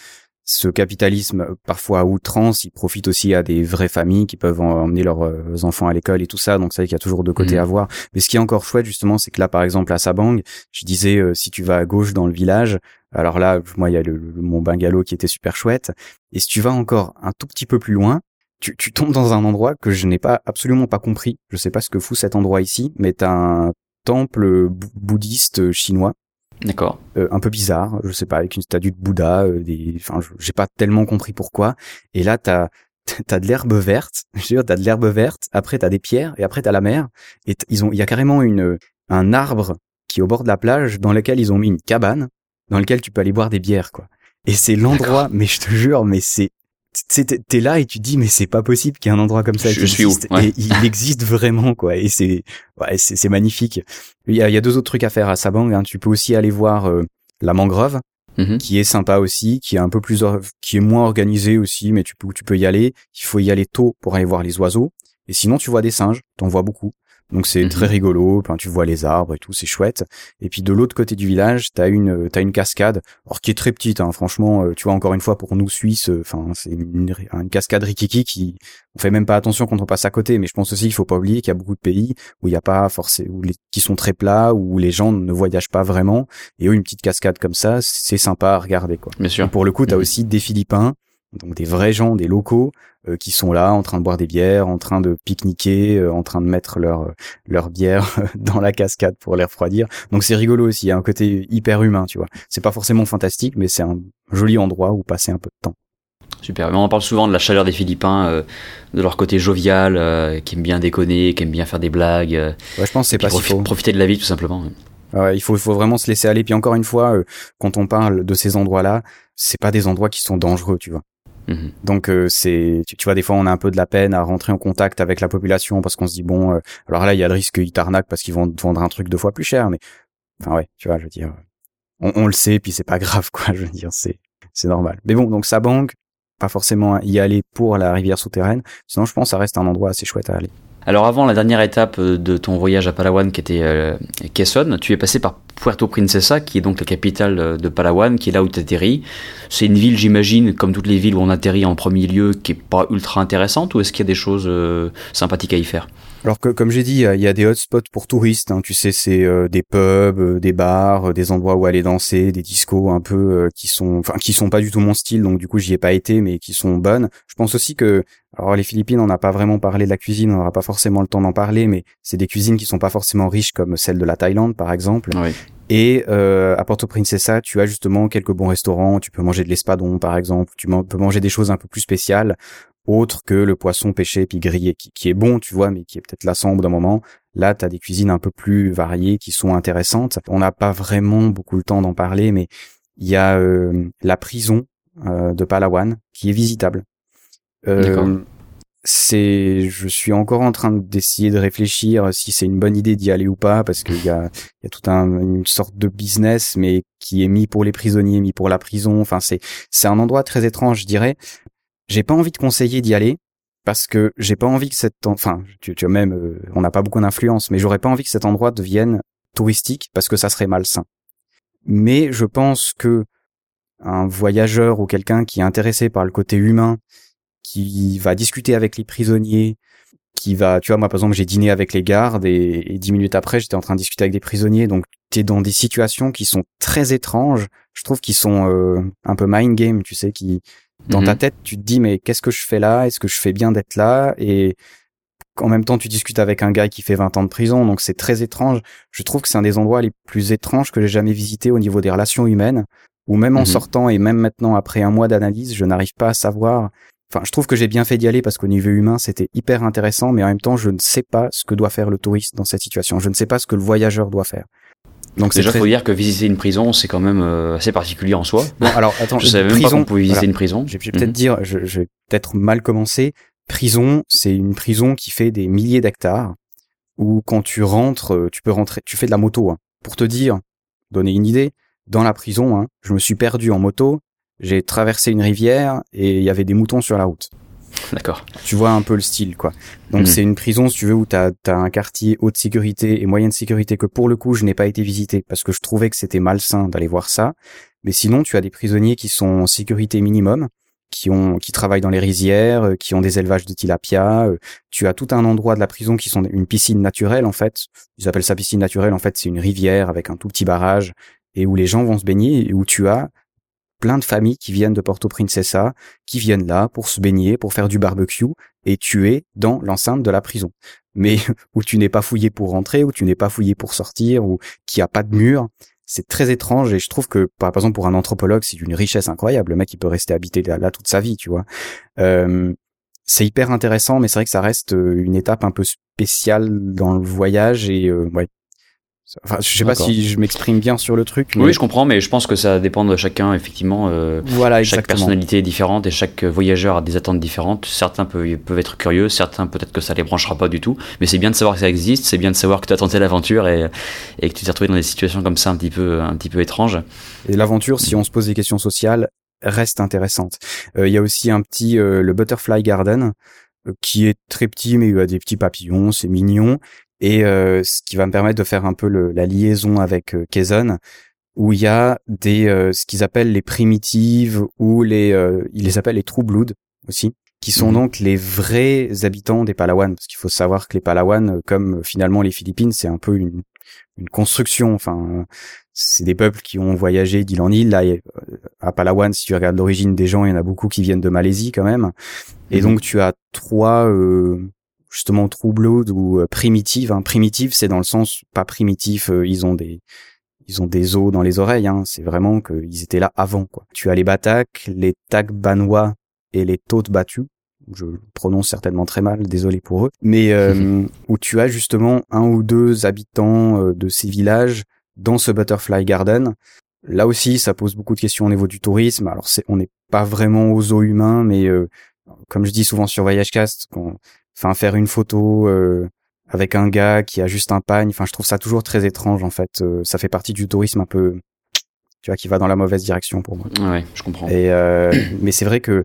ce capitalisme euh, parfois à outrance, il profite aussi à des vraies familles qui peuvent emmener leurs euh, enfants à l'école et tout ça. Donc c'est vrai qu'il y a toujours deux côtés mhm. à voir. Mais ce qui est encore chouette justement, c'est que là par exemple à Sabang, je disais si tu vas à gauche dans le village, alors là moi il y a le, mon bungalow qui était super chouette. Et si tu vas encore un tout petit peu plus loin, tu, tu tombes dans un endroit que je n'ai pas absolument pas compris. Je sais pas ce que fout cet endroit ici, mais t'as un temple bouddhiste chinois.
D'accord.
Euh, un peu bizarre, je sais pas, avec une statue de Bouddha. Euh, des, enfin, j'ai pas tellement compris pourquoi. Et là, t'as t'as de l'herbe verte. Je veux dire, t'as de l'herbe verte. Après, t'as des pierres. Et après, t'as la mer. Et ils ont, il y a carrément une un arbre qui est au bord de la plage dans lequel ils ont mis une cabane dans lequel tu peux aller boire des bières, quoi. Et c'est l'endroit, mais je te jure, mais c'est t'es là et tu dis mais c'est pas possible qu'il y ait un endroit comme ça
je existe
et il existe vraiment quoi et c'est ouais c'est magnifique il y a, il y a deux autres trucs à faire à Sabang hein. tu peux aussi aller voir euh, la mangrove mhm. qui est sympa aussi, qui est un peu plus, qui est moins organisé aussi, mais tu peux, tu peux y aller. Il faut y aller tôt pour aller voir les oiseaux. Et sinon, tu vois des singes, t'en vois beaucoup. Donc c'est très mhm. rigolo, enfin, tu vois les arbres et tout, c'est chouette. Et puis de l'autre côté du village, t'as une t'as une cascade, alors qui est très petite, hein, franchement. Euh, tu vois encore une fois pour nous Suisses, euh, enfin c'est une, une, cascade rikiki qui on fait même pas attention quand on passe à côté. Mais je pense aussi qu'il faut pas oublier qu'il y a beaucoup de pays où il y a pas forcément, les, qui sont très plats, où les gens ne voyagent pas vraiment. Et eux, une petite cascade comme ça, c'est sympa à regarder quoi.
Bien sûr.
pour le coup, t'as mhm. aussi des Philippins donc des vrais gens, des locaux euh, qui sont là en train de boire des bières, en train de pique-niquer, euh, en train de mettre leur euh, leur bière dans la cascade pour les refroidir. Donc c'est rigolo aussi, il y a un côté hyper humain, tu vois. C'est pas forcément fantastique, mais c'est un joli endroit où passer un peu de temps.
Super. Mais on parle souvent de la chaleur des Philippins, de leur côté jovial, qui aiment bien déconner, qui aiment bien faire des blagues. ouais,
je pense c'est pas si faux.
Profiter de la vie tout simplement.
il faut, il faut vraiment se laisser aller. Puis encore une fois, quand on parle de ces endroits-là, c'est pas des endroits qui sont dangereux, tu vois. Mhm. Donc euh, c'est tu, vois des fois on a un peu de la peine à rentrer en contact avec la population parce qu'on se dit bon euh, alors là il y a le risque qu'ils t'arnaquent parce qu'ils vont te vendre un truc deux fois plus cher mais enfin ouais tu vois je veux dire on, le sait puis c'est pas grave quoi je veux dire c'est c'est normal. Mais bon donc sa banque pas forcément y aller pour la rivière souterraine. Sinon je pense que ça reste un endroit assez chouette à aller
alors avant la dernière étape euh, de ton voyage à Palawan qui était euh, tu es passé par Puerto Princesa qui est donc la capitale euh, de Palawan, qui est là où tu atterris. C'est une ville j'imagine comme toutes les villes où on atterrit en premier lieu qui est pas ultra intéressante ou est-ce qu'il y a des choses sympathiques à y faire?
Alors que, comme j'ai dit, il y a des hotspots pour touristes. Hein, tu sais, c'est euh, des pubs, euh, des bars, euh, des endroits où aller danser, des discos un peu qui sont, enfin, qui sont pas du tout mon style. Donc du coup, j'y ai pas été, mais qui sont bonnes. Je pense aussi que, alors les Philippines, on n'a pas vraiment parlé de la cuisine, on n'aura pas forcément le temps d'en parler, mais c'est des cuisines qui sont pas forcément riches comme celle de la Thaïlande, par exemple.
Oui.
Et euh, à Porto Princesa, tu as justement quelques bons restaurants. Tu peux manger de l'espadon, par exemple. Tu peux manger des choses un peu plus spéciales autre que le poisson pêché puis grillé, qui, qui est bon, tu vois, mais qui est peut-être lassant d'un moment. Là, tu as des cuisines un peu plus variées qui sont intéressantes. On n'a pas vraiment beaucoup le temps d'en parler, mais il y a euh, la prison euh, de Palawan qui est visitable. Euh, c'est, je suis encore en train d'essayer de réfléchir si c'est une bonne idée d'y aller ou pas, parce qu'il y a, y a tout un, une sorte de business, mais qui est mis pour les prisonniers, mis pour la prison. Enfin, c'est, c'est un endroit très étrange, je dirais. J'ai pas envie de conseiller d'y aller parce que j'ai pas envie que cet enfin tu, tu même euh, on n'a pas beaucoup d'influence mais j'aurais pas envie que cet endroit devienne touristique parce que ça serait malsain. Mais je pense que un voyageur ou quelqu'un qui est intéressé par le côté humain, qui va discuter avec les prisonniers, qui va, tu vois, moi par exemple j'ai dîné avec les gardes et, dix minutes après j'étais en train de discuter avec des prisonniers, donc tu es dans des situations qui sont très étranges, je trouve qu'ils sont euh, un peu mind game, tu sais, qui dans ta mhm. tête, tu te dis mais qu'est-ce que je fais là? Est-ce que je fais bien d'être là? Et en même temps, tu discutes avec un gars qui fait 20 ans de prison, donc c'est très étrange. Je trouve que c'est un des endroits les plus étranges que j'ai jamais visité au niveau des relations humaines, où même en mhm. sortant et même maintenant après un mois d'analyse, je n'arrive pas à savoir. Enfin, je trouve que j'ai bien fait d'y aller parce qu'au niveau humain, c'était hyper intéressant, mais en même temps, je ne sais pas ce que doit faire le touriste dans cette situation. Je ne sais pas ce que le voyageur doit faire.
Donc déjà, il faut dire que visiter une prison, c'est quand même euh, assez particulier en soi.
Bon, alors attends,
je savais même pas qu'on pouvait visiter une prison.
Je vais peut-être mhm. dire, je, vais peut-être mal commencer. Prison, c'est une prison qui fait des milliers d'hectares, où quand tu rentres, euh, tu peux rentrer, tu fais de la moto. Hein. Pour te dire, donner une idée, dans la prison, hein, je me suis perdu en moto, j'ai traversé une rivière et il y avait des moutons sur la route.
D'accord.
Tu vois un peu le style, quoi. Donc mhm. c'est une prison, si tu veux, où t'as as un quartier haute sécurité et moyenne sécurité que pour le coup je n'ai pas été visité parce que je trouvais que c'était malsain d'aller voir ça. Mais sinon, tu as des prisonniers qui sont en sécurité minimum, qui ont, qui travaillent dans les rizières, euh, qui ont des élevages de tilapia. Euh, tu as tout un endroit de la prison qui sont une piscine naturelle en fait. Ils appellent ça piscine naturelle. En fait, c'est une rivière avec un tout petit barrage et où les gens vont se baigner et où tu as plein de familles qui viennent de Porto Princesa, qui viennent là pour se baigner, pour faire du barbecue, et tu es dans l'enceinte de la prison. Mais où tu n'es pas fouillé pour rentrer, où tu n'es pas fouillé pour sortir, où qui a pas de mur. C'est très étrange et je trouve que, par exemple, pour un anthropologue, c'est une richesse incroyable. Le mec, il peut rester habité là, toute sa vie, tu vois. Euh, c'est hyper intéressant, mais c'est vrai que ça reste euh, une étape un peu spéciale dans le voyage et euh, ouais, Enfin, je sais pas si je m'exprime bien sur le truc.
Oui, je comprends, mais je pense que ça dépend de chacun, effectivement. Euh,
voilà,
Chaque personnalité est différente et chaque voyageur a des attentes différentes. Certains peuvent, peuvent être curieux, certains peut-être que ça les branchera pas du tout. Mais c'est bien de savoir que ça existe, c'est bien de savoir que tu as tenté l'aventure et, et, que tu t'es retrouvé dans des situations comme ça un petit peu, un petit peu étranges.
Et l'aventure, si on se pose des questions sociales, reste intéressante. Euh, il y a aussi un petit, euh, le Butterfly Garden, qui est très petit, mais il a des petits papillons, c'est mignon et euh, ce qui va me permettre de faire un peu le, la liaison avec euh, où il y a des euh, ce qu'ils appellent les primitives ou les euh, ils les appellent les True Blood aussi qui sont mhm. donc les vrais habitants des Palawan parce qu'il faut savoir que les Palawan comme finalement les Philippines c'est un peu une une construction enfin c'est des peuples qui ont voyagé d'île en île là à Palawan si tu regardes l'origine des gens il y en a beaucoup qui viennent de Malaisie quand même et mhm. donc tu as trois euh, justement troubled ou euh, primitive. Hein. Primitive, c'est dans le sens pas primitif, euh, ils ont des ils ont des os dans les oreilles. Hein. C'est vraiment qu'ils étaient là avant. Quoi. Tu as les Batak, les Tagbanois et les Tôtes battus. Je prononce certainement très mal, désolé pour eux. Mais euh, où tu as justement un ou deux habitants de ces villages dans ce Butterfly Garden. Là aussi, ça pose beaucoup de questions au niveau du tourisme. Alors, c'est, on n'est pas vraiment aux eaux humains, mais comme je dis souvent sur VoyageCast, quand enfin faire une photo euh, avec un gars qui a juste un pagne. Enfin je trouve ça toujours très étrange en fait. Euh, ça fait partie du tourisme un peu tu vois qui va dans la mauvaise direction pour moi.
Ouais je comprends.
Et euh, mais c'est vrai que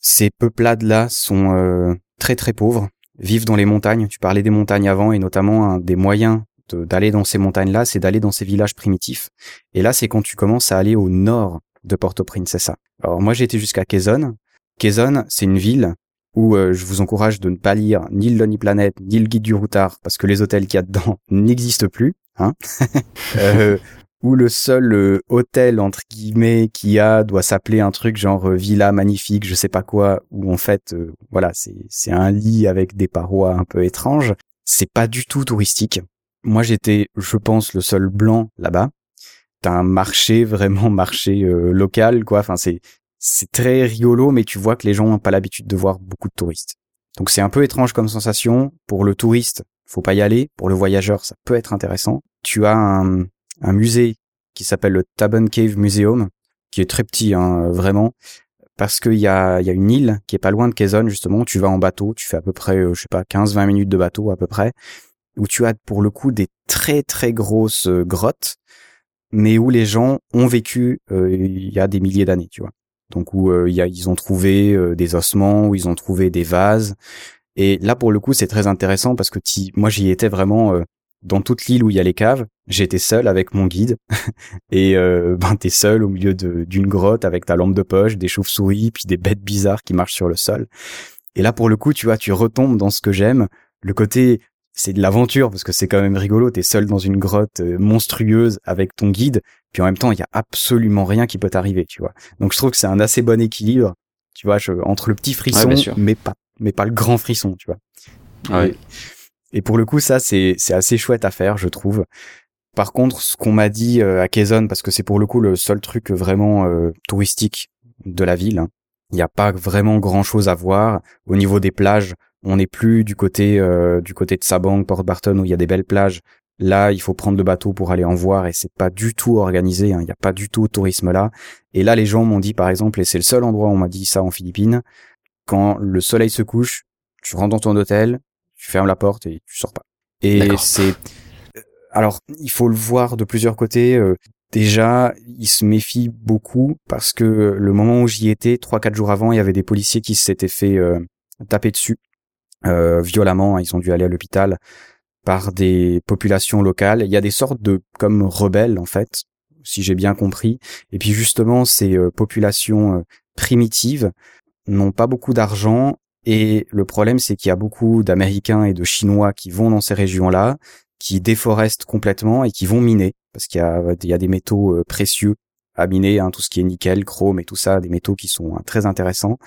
ces peuplades là sont très très pauvres vivent dans les montagnes. Tu parlais des montagnes avant et notamment un des moyens d'aller dans ces montagnes là c'est d'aller dans ces villages primitifs. Et là c'est quand tu commences à aller au nord de Porto Princesa alors moi j'ai été jusqu'à Quezon. Quezon c'est une ville où euh, je vous encourage de ne pas lire ni le Lonely Planet ni le guide du routard parce que les hôtels qu'il y a dedans n'existent plus, hein. euh, où le seul euh, hôtel entre guillemets qu'il y a doit s'appeler un truc genre euh, villa magnifique, je sais pas quoi, où en fait voilà c'est c'est un lit avec des parois un peu étranges. C'est pas du tout touristique. Moi j'étais, je pense, le seul blanc là-bas. T'as un marché vraiment marché local quoi. Enfin c'est c'est très rigolo, mais tu vois que les gens n'ont pas l'habitude de voir beaucoup de touristes. Donc c'est un peu étrange comme sensation. Pour le touriste, faut pas y aller. Pour le voyageur, ça peut être intéressant. Tu as un, musée qui s'appelle le Taban Cave Museum, qui est très petit, hein, vraiment, parce qu'il y a, y a une île qui est pas loin de Quezon, justement. Tu vas en bateau, tu fais à peu près, euh, je sais pas, 15-20 minutes de bateau à peu près, où tu as pour le coup des très très grosses euh, grottes, mais où les gens ont vécu euh, il y a des milliers d'années, tu vois donc où euh, ils ont trouvé euh, des ossements, où ils ont trouvé des vases. Et là, pour le coup, c'est très intéressant parce que moi, j'y étais vraiment euh, dans toute l'île où il y a les caves. J'étais seul avec mon guide et ben t'es seul au milieu d'une grotte avec ta lampe de poche, des chauves-souris, puis des bêtes bizarres qui marchent sur le sol. Et là, pour le coup, tu vois, tu retombes dans ce que j'aime, le côté c'est de l'aventure parce que c'est quand même rigolo. T'es seul dans une grotte euh, monstrueuse avec ton guide, puis en même temps il y a absolument rien qui peut t'arriver, tu vois. Donc je trouve que c'est un assez bon équilibre, tu vois, entre le petit frisson, mais pas, mais pas le grand frisson, tu vois. Et, pour le coup, ça c'est c'est assez chouette à faire, je trouve. Par contre, ce qu'on m'a dit euh, à Quezon, parce que c'est pour le coup le seul truc vraiment euh, touristique de la ville, hein, il n'y a pas vraiment grand chose à voir au niveau des plages on n'est plus du côté euh, du côté de Sabang, Port Barton où il y a des belles plages. Là, il faut prendre le bateau pour aller en voir et c'est pas du tout organisé. Hein. Il n'y a pas du tout de tourisme là. Et là, les gens m'ont dit par exemple, et c'est le seul endroit où on m'a dit ça en Philippines, quand le soleil se couche, tu rentres dans ton hôtel, tu fermes la porte et tu sors pas. Et c'est euh, alors il faut le voir de plusieurs côtés. Euh, déjà, il se méfie beaucoup parce que le moment où j'y étais, trois quatre jours avant, il y avait des policiers qui s'étaient fait taper dessus euh, violemment. Ils ont dû aller à l'hôpital par des populations locales. Il y a des sortes de comme rebelles en fait, si j'ai bien compris. Et puis justement, ces euh, populations euh, primitives n'ont pas beaucoup d'argent et le problème c'est qu'il y a beaucoup d'Américains et de Chinois qui vont dans ces régions-là, qui déforestent complètement et qui vont miner parce qu'il y y a des métaux précieux à miner, hein, tout ce qui est nickel, chrome et tout ça, des métaux qui sont hein, très intéressants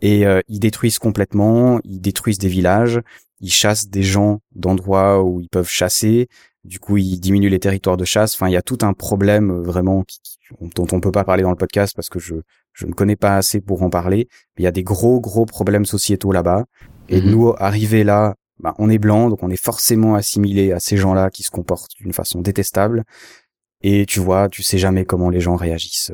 et euh, ils détruisent complètement, ils détruisent des villages, ils chassent des gens d'endroits où ils peuvent chasser, du coup ils diminuent les territoires de chasse, enfin il y a tout un problème euh, vraiment dont on peut pas parler dans le podcast parce que je je ne connais pas assez pour en parler, il y a des gros gros problèmes sociétaux là-bas et mhm. nous arriver là bah, on est blanc, donc on est forcément assimilé à ces gens-là qui se comportent d'une façon détestable. Et tu vois, tu sais jamais comment les gens réagissent.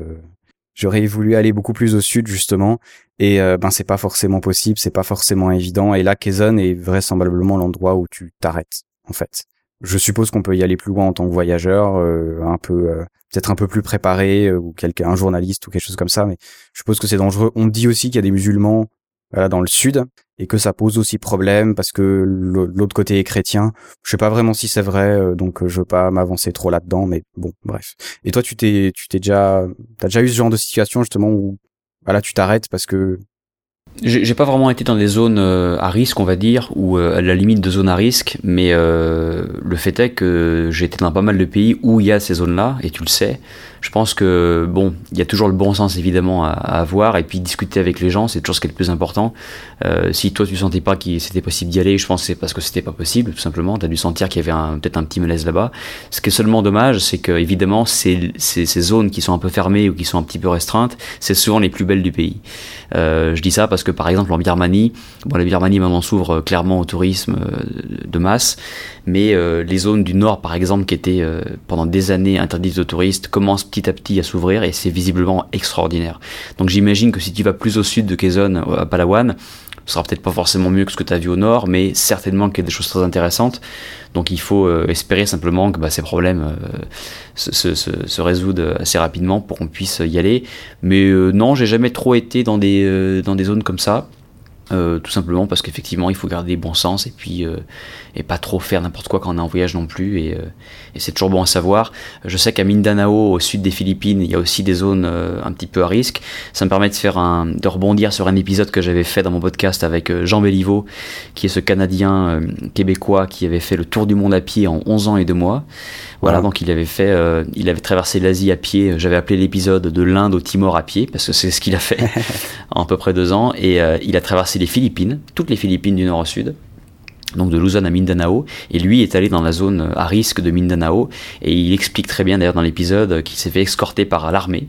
J'aurais voulu aller beaucoup plus au sud justement, et ben c'est pas forcément possible, c'est pas forcément évident. Et là, Quezon est vraisemblablement l'endroit où tu t'arrêtes en fait. Je suppose qu'on peut y aller plus loin en tant que voyageur, un peu peut-être un peu plus préparé ou quelqu'un un journaliste ou quelque chose comme ça, mais je suppose que c'est dangereux. On dit aussi qu'il y a des musulmans voilà, dans le sud et que ça pose aussi problème parce que l'autre côté est chrétien. Je sais pas vraiment si c'est vrai, euh, donc euh, je veux pas m'avancer trop là-dedans, mais bon, bref. Et toi, tu t'es, tu t'es déjà, t'as déjà eu ce genre de situation justement où, voilà, tu t'arrêtes parce que
j'ai pas vraiment été dans des zones euh, à risque, on va dire, ou à la limite de zones à risque, mais euh, le fait est que j'ai été dans pas mal de pays où il y a ces zones-là, et tu le sais. Je pense que bon, il y a toujours le bon sens évidemment à, avoir et puis discuter avec les gens, c'est toujours ce qui est le plus important. Euh, si toi tu sentais pas qu'il c'était possible d'y aller, je pense que c'est parce que c'était pas possible tout simplement. T'as dû sentir qu'il y avait peut-être un petit malaise là-bas. Ce qui est seulement dommage, c'est que évidemment ces, ces, zones qui sont un peu fermées ou qui sont un petit peu restreintes, c'est souvent les plus belles du pays. Euh, je dis ça parce que par exemple en Birmanie, bon la Birmanie maintenant s'ouvre clairement au tourisme euh, de masse, mais euh, les zones du nord par exemple qui étaient euh, pendant des années interdites aux touristes commencent petit à petit à s'ouvrir et c'est visiblement extraordinaire. Donc j'imagine que si tu vas plus au sud de Quezon, à Palawan, ce sera peut-être pas forcément mieux que ce que tu as vu au nord, mais certainement qu'il y a des choses très intéressantes. Donc il faut euh, espérer simplement que bah, ces problèmes se, se, résoudent assez rapidement pour qu'on puisse y aller. Mais non, j'ai jamais trop été dans des zones comme ça. Euh, tout simplement parce qu'effectivement il faut garder bon sens et puis euh, et pas trop faire n'importe quoi quand on est en voyage non plus et, euh, et c'est toujours bon à savoir. Je sais qu'à Mindanao au sud des Philippines il y a aussi des zones un petit peu à risque. Ça me permet de faire un de rebondir sur un épisode que j'avais fait dans mon podcast avec Jean Béliveau qui est ce Canadien québécois qui avait fait le tour du monde à pied en 11 ans et 2 mois. Voilà, donc il avait fait, il avait traversé l'Asie à pied. J'avais appelé l'épisode de l'Inde au Timor à pied parce que c'est ce qu'il a fait en à peu près deux ans. Et il a traversé les Philippines, toutes les Philippines du nord au sud, donc de Luzon à Mindanao, et lui est allé dans la zone à risque de Mindanao, et il explique très bien d'ailleurs dans l'épisode qu'il s'est fait escorter par l'armée.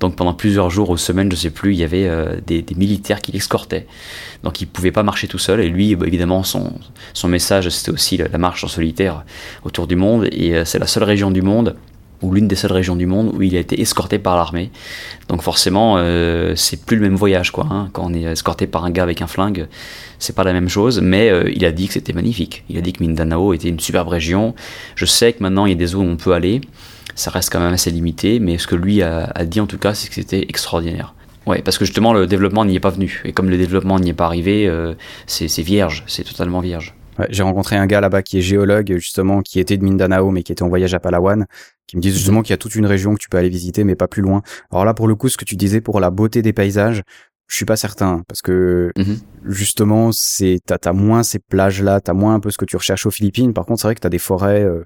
Donc pendant plusieurs jours ou semaines, je sais plus, il y avait euh, des, militaires qui l'escortaient. Donc il pouvait pas marcher tout seul, et lui, bah, évidemment, son, son message c'était aussi la, marche en solitaire autour du monde, et euh, c'est la seule région du monde ou l'une des seules régions du monde où il a été escorté par l'armée. Donc forcément, euh, c'est plus le même voyage, quoi. Hein. Quand on est escorté par un gars avec un flingue, c'est pas la même chose. Mais euh, il a dit que c'était magnifique. Il a dit que Mindanao était une superbe région. Je sais que maintenant il y a des zones où on peut aller. Ça reste quand même assez limité, mais ce que lui a, dit en tout cas, c'est que c'était extraordinaire. Ouais, parce que justement le développement n'y est pas venu. Et comme le développement n'y est pas arrivé, euh, c'est vierge, c'est totalement vierge.
Ouais, j'ai rencontré un gars là-bas qui est géologue justement, qui était de Mindanao mais qui était en voyage à Palawan, qui me disent justement qu'il y a toute une région que tu peux aller visiter, mais pas plus loin. Alors là, pour le coup, ce que tu disais pour la beauté des paysages, je suis pas certain parce que mhm. justement, c'est t'as as moins ces plages-là, t'as moins un peu ce que tu recherches aux Philippines. Par contre, c'est vrai que t'as des forêts, euh,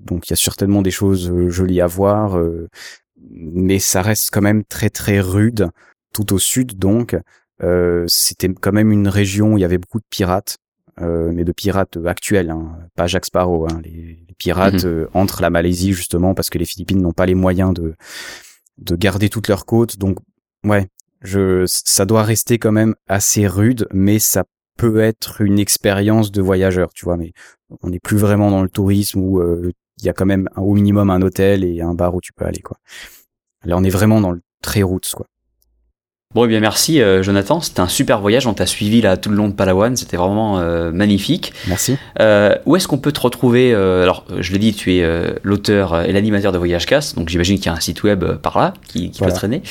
donc il y a certainement des choses euh, jolies à voir, euh, mais ça reste quand même très très rude. Tout au sud, donc, c'était quand même une région où il y avait beaucoup de pirates. Euh, mais de pirates actuels, hein, pas Jack Sparrow, hein, les, pirates mhm. euh, entre la Malaisie justement parce que les Philippines n'ont pas les moyens de de garder toutes leurs côtes. Donc ouais, je ça doit rester quand même assez rude, mais ça peut être une expérience de voyageur, tu vois. Mais on n'est plus vraiment dans le tourisme où euh, il y a quand même au minimum un hôtel et un bar où tu peux aller quoi. Là, on est vraiment dans le très route quoi.
Bon, eh bien merci euh, Jonathan, c'était un super voyage, on t'a suivi là tout le long de Palawan, c'était vraiment euh, magnifique.
Merci.
Euh, où est-ce qu'on peut te retrouver Alors, je l'ai dit, tu es l'auteur et l'animateur de Voyage Cast, donc j'imagine qu'il y a un site web par là qui, peut traîner.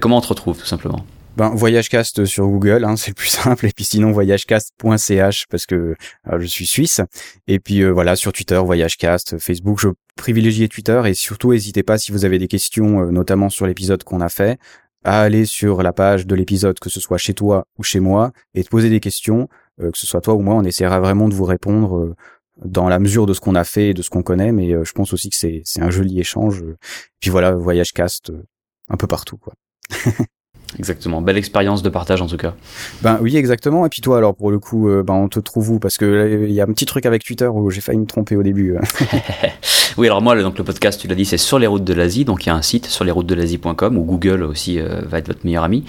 comment on te retrouve tout simplement?
Ben, Voyagecast sur Google, hein, c'est le plus simple. Et puis sinon, voyagecast.ch parce que je suis suisse. Et puis voilà, sur Twitter, Voyagecast, Facebook, je privilégie Twitter. Et surtout, n'hésitez pas si vous avez des questions, notamment sur l'épisode qu'on a fait, à aller sur la page de l'épisode, que ce soit chez toi ou chez moi, et te poser des questions, euh, que ce soit toi ou moi, on essaiera vraiment de vous répondre euh, dans la mesure de ce qu'on a fait et de ce qu'on connaît, mais euh, je pense aussi que c'est, c'est un joli échange. Puis voilà, voyage cast un peu partout, quoi.
Exactement. Belle expérience de partage en tout cas.
Ben oui, exactement. Et puis toi, alors pour le coup, euh, ben on te trouve où? Parce que il y a un petit truc avec Twitter où j'ai failli me tromper au début.
oui, alors moi, donc le podcast, tu l'as dit, c'est sur les routes de l'Asie. Donc il y a un site sur les routes de l'Asie.com où Google aussi euh, va être votre meilleur ami.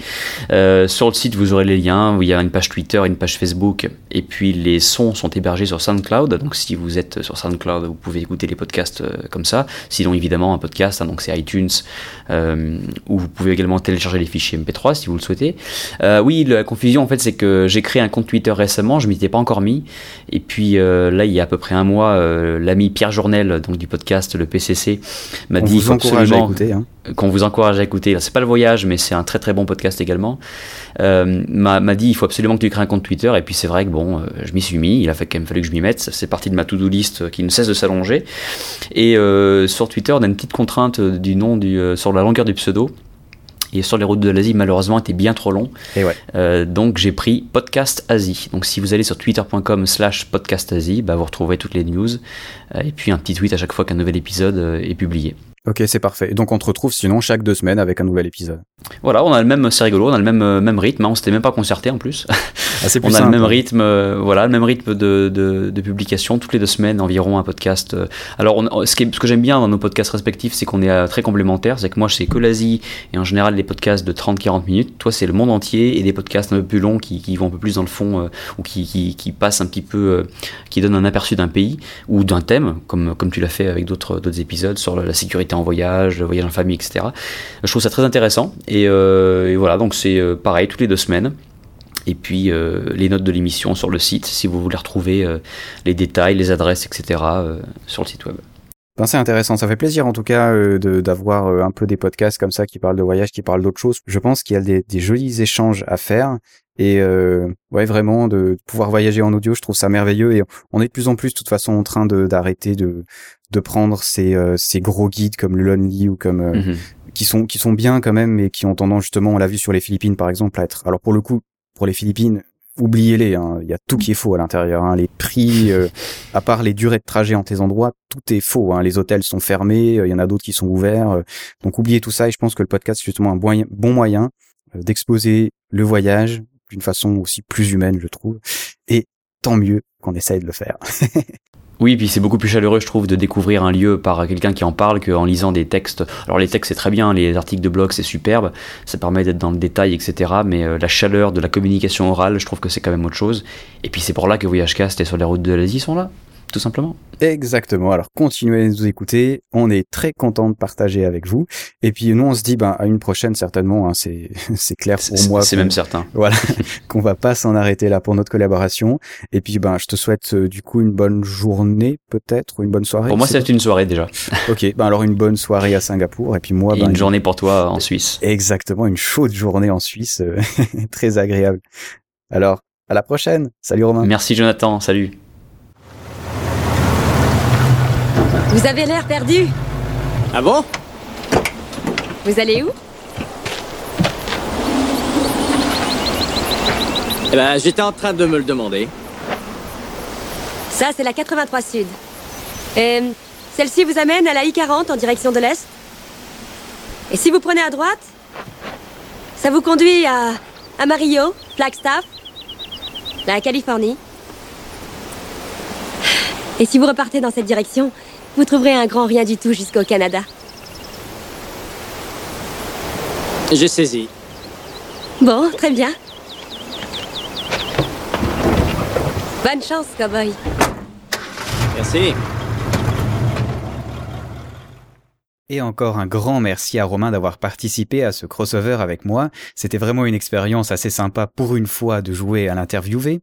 Euh, sur le site, vous aurez les liens. Où il y a une page Twitter, une page Facebook, et puis les sons sont hébergés sur SoundCloud. Donc si vous êtes sur SoundCloud, vous pouvez écouter les podcasts comme ça. Sinon, évidemment, un podcast, hein, donc c'est iTunes, où vous pouvez également télécharger les fichiers MP3 si vous le souhaitez. Euh, oui, la confusion en fait c'est que j'ai créé un compte Twitter récemment, je m'y étais pas encore mis. Et puis euh, là il y a à peu près un mois, euh, l'ami Pierre Journel, donc du podcast le PCC, m'a dit
vous écouter. Hein.
Qu'on vous encourage à écouter. C'est pas le voyage, mais c'est un très très bon podcast également. m'a dit il faut absolument que tu crées un compte Twitter. Et puis c'est vrai que bon, je m'y suis mis. Il a fait quand même fallu que je m'y mette. C'est parti de ma to-do list qui ne cesse de s'allonger. Et sur Twitter, on a une petite contrainte du nom du sur la longueur du pseudo et sur les routes de l'Asie malheureusement était bien trop long.
Et ouais.
Euh, donc j'ai pris Podcast Asie. Donc si vous allez sur twitter.com slash podcast Asie, bah, vous retrouverez toutes les news euh, et puis un petit tweet à chaque fois qu'un nouvel épisode euh, est publié.
Ok, c'est parfait. Donc on te retrouve sinon chaque deux semaines avec un nouvel épisode.
Voilà, on a le même, c'est rigolo, on a le même euh, même rythme. Hein, on s'était même pas concerté en plus.
Ah,
on a le même rythme, euh, voilà, le même rythme de, de, de, publication toutes les deux semaines environ un podcast. Euh. Alors on, ce, qui ce que j'aime bien dans nos podcasts respectifs, c'est qu'on est très complémentaires. C'est que moi c'est que l'Asie et en général des podcasts de 30-40 minutes. Toi c'est le monde entier et des podcasts un peu plus longs qui, qui vont un peu plus dans le fond ou qui, qui, qui, passent un petit peu, qui donnent un aperçu d'un pays ou d'un thème, comme comme tu l'as fait avec d'autres d'autres épisodes sur la sécurité en voyage, le voyage en famille, etc. Je trouve ça très intéressant. Et, euh, et voilà, donc c'est euh, pareil toutes les deux semaines. Et puis euh, les notes de l'émission sur le site, si vous voulez retrouver euh, les détails, les adresses, etc. Euh, sur le site web.
Ben, c'est intéressant, ça fait plaisir en tout cas euh, d'avoir un peu des podcasts comme ça qui parlent de voyage, qui parlent d'autres choses. Je pense qu'il y a des, des, jolis échanges à faire et euh, ouais vraiment de pouvoir voyager en audio, je trouve ça merveilleux et on est de plus en plus de toute façon en train d'arrêter de, de prendre ces, euh, ces gros guides comme le Lonely ou comme euh, mhm. Qui sont qui sont bien quand même mais qui ont tendance justement on l'a vu sur les Philippines par exemple à être alors pour le coup pour les Philippines oubliez-les hein, il y a tout qui est faux à l'intérieur hein, les prix euh, à part les durées de trajet en tes endroits tout est faux hein, les hôtels sont fermés il y en a d'autres qui sont ouverts donc oubliez tout ça et je pense que le podcast c'est justement un bon, bon moyen d'exposer le voyage d'une façon aussi plus humaine je trouve. Et tant mieux qu'on essaye de le faire
Oui, puis c'est beaucoup plus chaleureux, je trouve, de découvrir un lieu par quelqu'un qui en parle qu'en lisant des textes. Alors les textes, c'est très bien, les articles de blog, c'est superbe, ça permet d'être dans le détail, etc. Mais euh, la chaleur de la communication orale, je trouve que c'est quand même autre chose. Et puis c'est pour là que VoyageCast et sur les routes de l'Asie sont là tout simplement.
Exactement. Alors continuez à nous écouter. On est très content de partager avec vous. Et puis nous, on se dit, ben à une prochaine certainement. Hein, c'est c'est clair pour moi.
C'est même certain.
Voilà, qu'on va pas s'en arrêter là pour notre collaboration. Et puis ben, je te souhaite euh, du coup une bonne journée peut-être ou une bonne soirée.
Pour moi, c'est une soirée déjà.
ok. Ben alors une bonne soirée à Singapour. Et puis moi, ben,
une journée pour toi en Suisse.
Exactement, une chaude journée en Suisse, euh, très agréable. Alors à la prochaine. Salut Romain.
Merci Jonathan. Salut.
Vous avez l'air perdu.
Ah bon?
Vous allez où?
Eh ben, j'étais en train de me le demander.
Ça, c'est la 83 Sud. Et celle-ci vous amène à la I-40 en direction de l'Est. Et si vous prenez à droite, ça vous conduit à Amarillo, Flagstaff, la Californie. Et si vous repartez dans cette direction, vous trouverez un grand rien du tout jusqu'au Canada.
J'ai saisi.
Bon, très bien. Bonne chance, cowboy.
Merci.
Et encore un grand merci à Romain d'avoir participé à ce crossover avec moi. C'était vraiment une expérience assez sympa pour une fois de jouer à l'interviewé.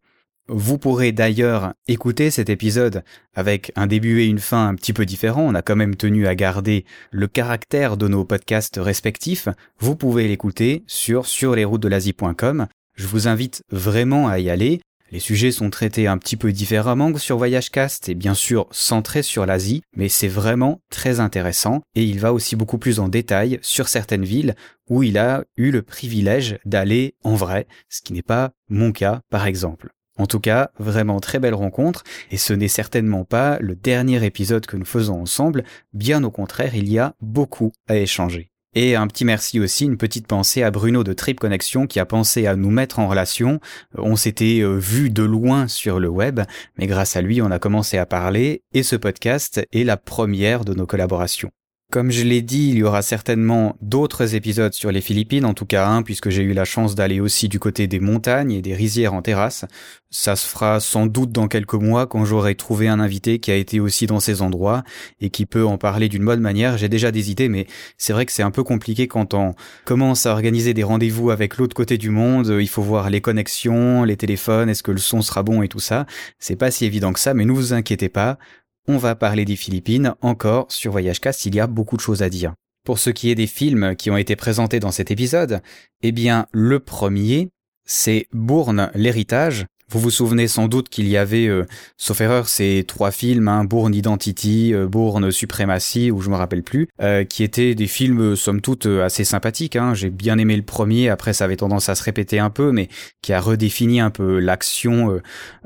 Vous pourrez d'ailleurs écouter cet épisode avec un début et une fin un petit peu différents. On a quand même tenu à garder le caractère de nos podcasts respectifs. Vous pouvez l'écouter sur surlesroutesdelasie.com. Je vous invite vraiment à y aller. Les sujets sont traités un petit peu différemment que sur VoyageCast et bien sûr centrés sur l'Asie, mais c'est vraiment très intéressant et il va aussi beaucoup plus en détail sur certaines villes où il a eu le privilège d'aller en vrai, ce qui n'est pas mon cas par exemple. En tout cas, vraiment très belle rencontre, et ce n'est certainement pas le dernier épisode que nous faisons ensemble, bien au contraire, il y a beaucoup à échanger. Et un petit merci aussi, une petite pensée à Bruno de Trip Connection qui a pensé à nous mettre en relation. On s'était euh, vu de loin sur le web, mais grâce à lui, on a commencé à parler et ce podcast est la première de nos collaborations. Comme je l'ai dit, il y aura certainement d'autres épisodes sur les Philippines, en tout cas un, puisque j'ai eu la chance d'aller aussi du côté des montagnes et des rizières en terrasse. Ça se fera sans doute dans quelques mois quand j'aurai trouvé un invité qui a été aussi dans ces endroits et qui peut en parler d'une bonne manière. J'ai déjà des idées, mais c'est vrai que c'est un peu compliqué quand on commence à organiser des rendez-vous avec l'autre côté du monde. Il faut voir les connexions, les téléphones, est-ce que le son sera bon et tout ça. C'est pas si évident que ça, mais ne vous inquiétez pas on va parler des Philippines encore sur Voyage Cast, il y a beaucoup de choses à dire. Pour ce qui est des films qui ont été présentés dans cet épisode, eh bien, le premier, c'est Bourne, l'héritage, vous vous souvenez sans doute qu'il y avait, euh, sauf erreur, ces trois films, hein, Bourne Identity, euh, Bourne Supremacy, ou je me rappelle plus, euh, qui étaient des films somme toute assez sympathiques. Hein. J'ai bien aimé le premier, après ça avait tendance à se répéter un peu, mais qui a redéfini un peu l'action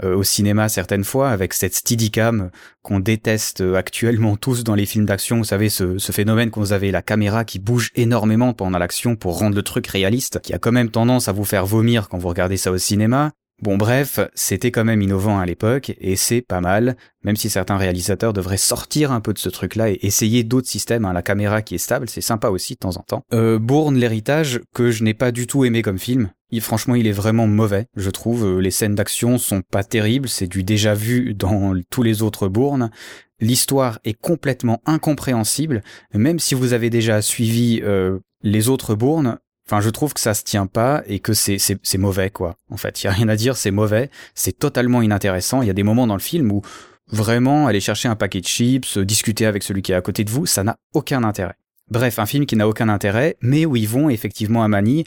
au cinéma certaines fois, avec cette steadicam qu'on déteste actuellement tous dans les films d'action. Vous savez, ce, ce phénomène qu'on avait la caméra qui bouge énormément pendant l'action pour rendre le truc réaliste, qui a quand même tendance à vous faire vomir quand vous regardez ça au cinéma. Bon bref, c'était quand même innovant à l'époque et c'est pas mal, même si certains réalisateurs devraient sortir un peu de ce truc-là et essayer d'autres systèmes. Hein. La caméra qui est stable, c'est sympa aussi de temps en temps. Euh, Bourne l'héritage que je n'ai pas du tout aimé comme film. Il, franchement, il est vraiment mauvais, je trouve. Euh, les scènes d'action sont pas terribles, c'est du déjà vu dans tous les autres Bourne. L'histoire est complètement incompréhensible, même si vous avez déjà suivi euh, les autres Bourne, Enfin, je trouve que ça se tient pas et que c'est c'est mauvais quoi. En fait, il y a rien à dire, c'est mauvais, c'est totalement inintéressant. Il y a des moments dans le film où vraiment aller chercher un paquet de chips, discuter avec celui qui est à côté de vous, ça n'a aucun intérêt. Bref, un film qui n'a aucun intérêt, mais où ils vont effectivement à Manille.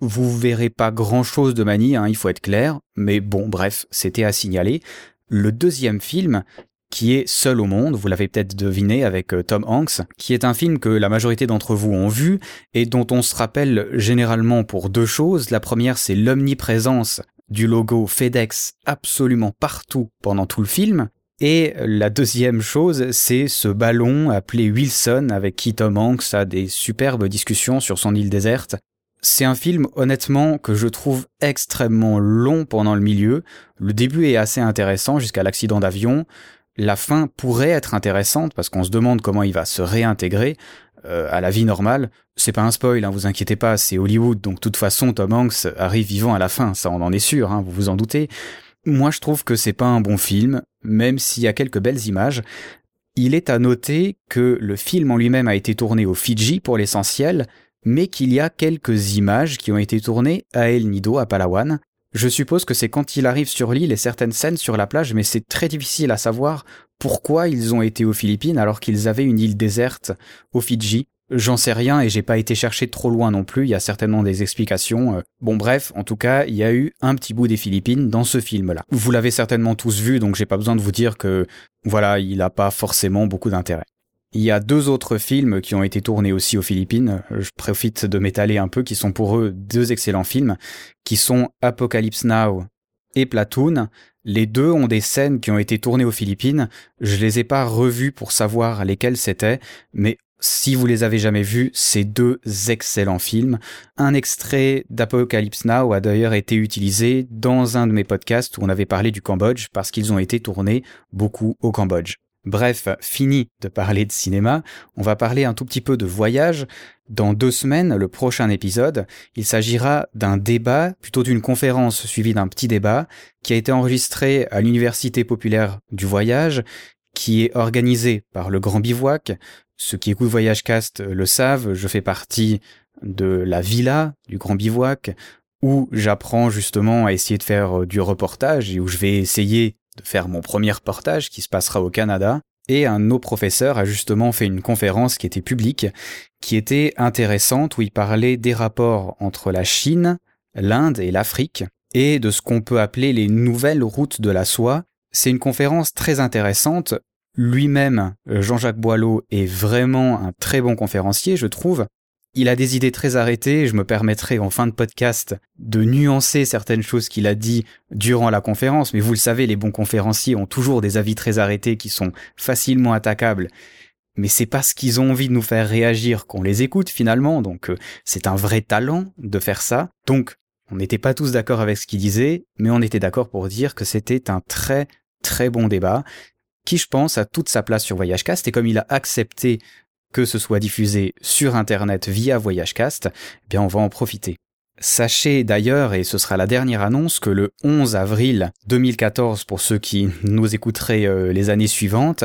Vous verrez pas grand chose de Manille, hein, il faut être clair, mais bon, bref, c'était à signaler. Le deuxième film, qui est Seul au monde, vous l'avez peut-être deviné avec euh, Tom Hanks, qui est un film que la majorité d'entre vous ont vu et dont on se rappelle généralement pour deux choses. La première, c'est l'omniprésence du logo FedEx absolument partout pendant tout le film. Et la deuxième chose, c'est ce ballon appelé Wilson avec qui Tom Hanks a des superbes discussions sur son île déserte. C'est un film honnêtement que je trouve extrêmement long pendant le milieu. Le début est assez intéressant jusqu'à l'accident d'avion la fin pourrait être intéressante parce qu'on se demande comment il va se réintégrer euh, à la vie normale. C'est pas un spoil, hein, vous inquiétez pas, c'est Hollywood, donc de toute façon Tom Hanks arrive vivant à la fin, ça on en est sûr, hein, vous vous en doutez. Moi je trouve que c'est pas un bon film, même s'il y a quelques belles images. Il est à noter que le film en lui-même a été tourné au Fidji pour l'essentiel, mais qu'il y a quelques images qui ont été tournées à El Nido, à Palawan, je suppose que c'est quand il arrive sur l'île et certaines scènes sur la plage, mais c'est très difficile à savoir pourquoi ils ont été aux Philippines alors qu'ils avaient une île déserte au Fidji. J'en sais rien et j'ai pas été chercher trop loin non plus, il y a certainement des explications. Bon bref, en tout cas, il y a eu un petit bout des Philippines dans ce film-là. Vous l'avez certainement tous vu, donc j'ai pas besoin de vous dire que voilà, il a pas forcément beaucoup d'intérêt. Il y a deux autres films qui ont été tournés aussi aux Philippines. Je profite de m'étaler un peu, qui sont pour eux deux excellents films, qui sont Apocalypse Now et Platoon. Les deux ont des scènes qui ont été tournées aux Philippines. Je les ai pas revues pour savoir lesquelles c'était, mais si vous les avez jamais vus, c'est deux excellents films. Un extrait d'Apocalypse Now a d'ailleurs été utilisé dans un de mes podcasts où on avait parlé du Cambodge parce qu'ils ont été tournés beaucoup au Cambodge. Bref, fini de parler de cinéma, on va parler un tout petit peu de voyage. Dans deux semaines, le prochain épisode, il s'agira d'un débat, plutôt d'une conférence suivie d'un petit débat, qui a été enregistré à l'Université populaire du voyage, qui est organisé par le Grand Bivouac. Ceux qui écoutent Voyage Cast le savent, je fais partie de la villa du Grand Bivouac, où j'apprends justement à essayer de faire du reportage et où je vais essayer de faire mon premier reportage qui se passera au Canada. Et un de nos professeurs a justement fait une conférence qui était publique, qui était intéressante, où il parlait des rapports entre la Chine, l'Inde et l'Afrique, et de ce qu'on peut appeler les nouvelles routes de la soie. C'est une conférence très intéressante. Lui-même, Jean-Jacques Boileau, est vraiment un très bon conférencier, je trouve. Il a des idées très arrêtées, je me permettrai en fin de podcast de nuancer certaines choses qu'il a dit durant la conférence, mais vous le savez, les bons conférenciers ont toujours des avis très arrêtés qui sont facilement attaquables. mais c'est parce qu'ils ont envie de nous faire réagir qu'on les écoute finalement, donc euh, c'est un vrai talent de faire ça. Donc on n'était pas tous d'accord avec ce qu'ils disaient, mais on était d'accord pour dire que c'était un très très bon débat, qui je pense a toute sa place sur Voyagecast, et comme il a accepté que ce soit diffusé sur Internet via Voyagecast, eh bien on va en profiter. Sachez d'ailleurs, et ce sera la dernière annonce, que le 11 avril 2014, pour ceux qui nous écouteraient euh, les années suivantes,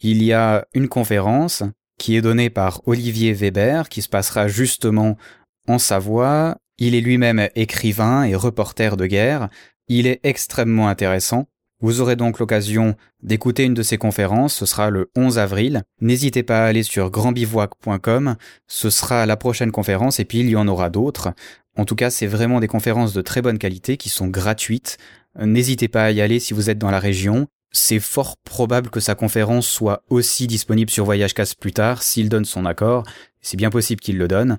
il y a une conférence qui est donnée par Olivier Weber, qui se passera justement en Savoie. Il est lui-même écrivain et reporter de guerre. Il est extrêmement intéressant. Vous aurez donc l'occasion d'écouter une de ses conférences, ce sera le 11 avril. N'hésitez pas à aller sur grandbivouac.com, ce sera la prochaine conférence et puis il y en aura d'autres. En tout cas, c'est vraiment des conférences de très bonne qualité qui sont gratuites. N'hésitez pas à y aller si vous êtes dans la région. C'est fort probable que sa conférence soit aussi disponible sur Voyagecast plus tard s'il donne son accord. C'est bien possible qu'il le donne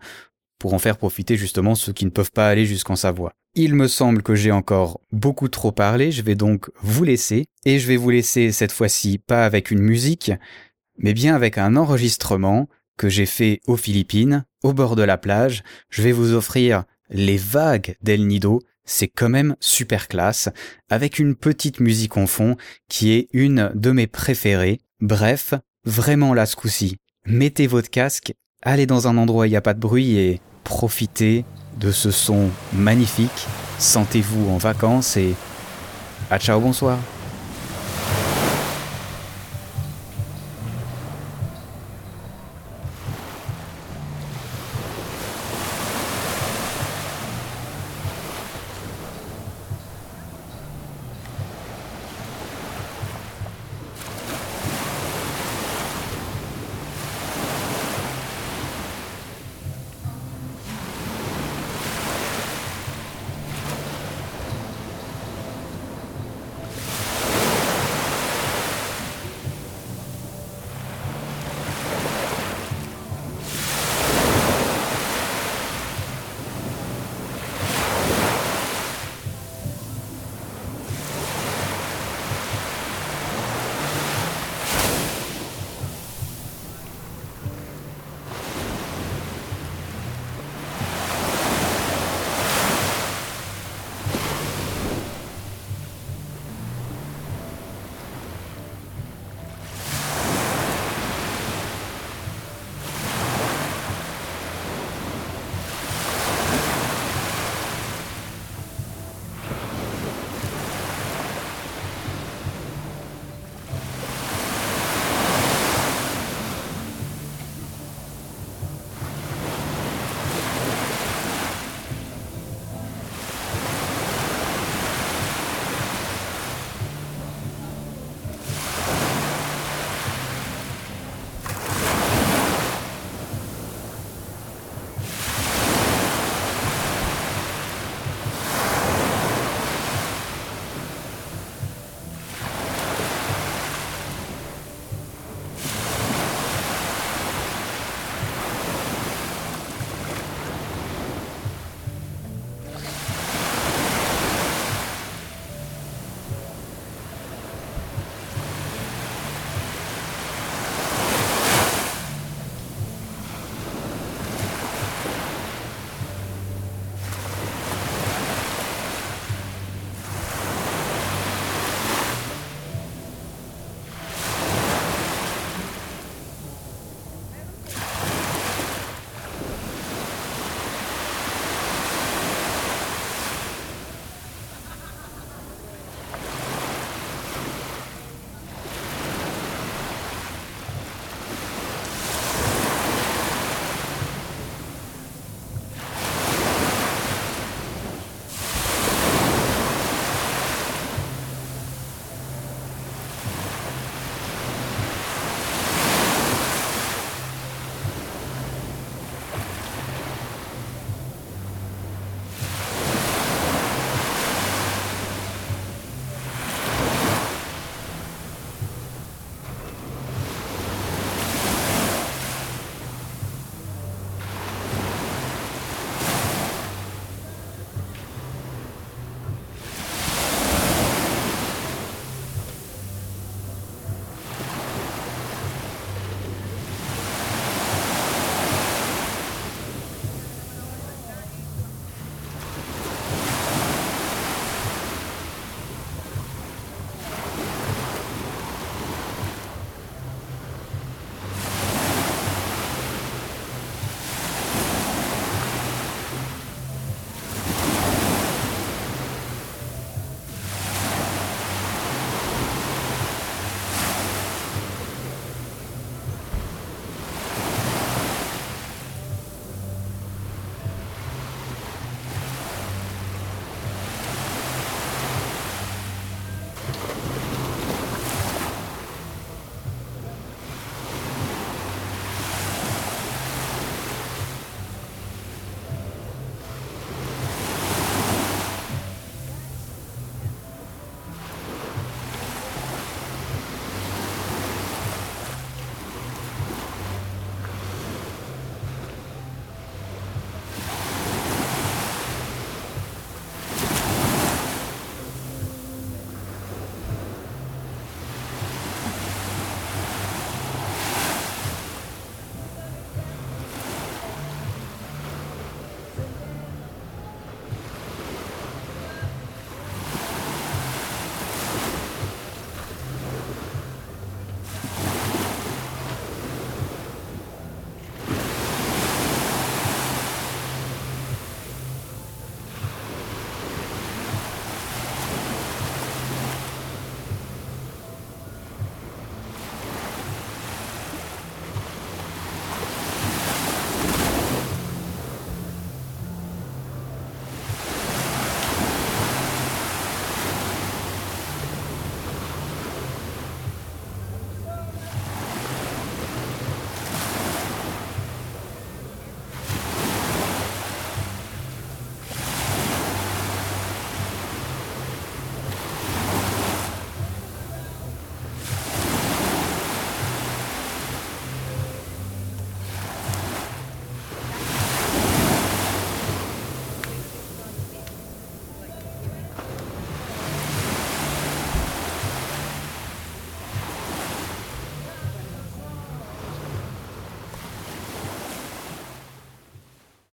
pour en faire profiter justement ceux qui ne peuvent pas aller jusqu'en Savoie. Il me semble que j'ai encore beaucoup trop parlé, je vais donc vous laisser, et je vais vous laisser cette fois-ci pas avec une musique, mais bien avec un enregistrement que j'ai fait aux Philippines, au bord de la plage. Je vais vous offrir les vagues d'El Nido, c'est quand même super classe, avec une petite musique en fond qui est une de mes préférées. Bref, vraiment là ce coup-ci. Mettez votre casque, allez dans un endroit où il n'y a pas de bruit et profitez de ce son magnifique. Sentez-vous en vacances et à ciao bonsoir.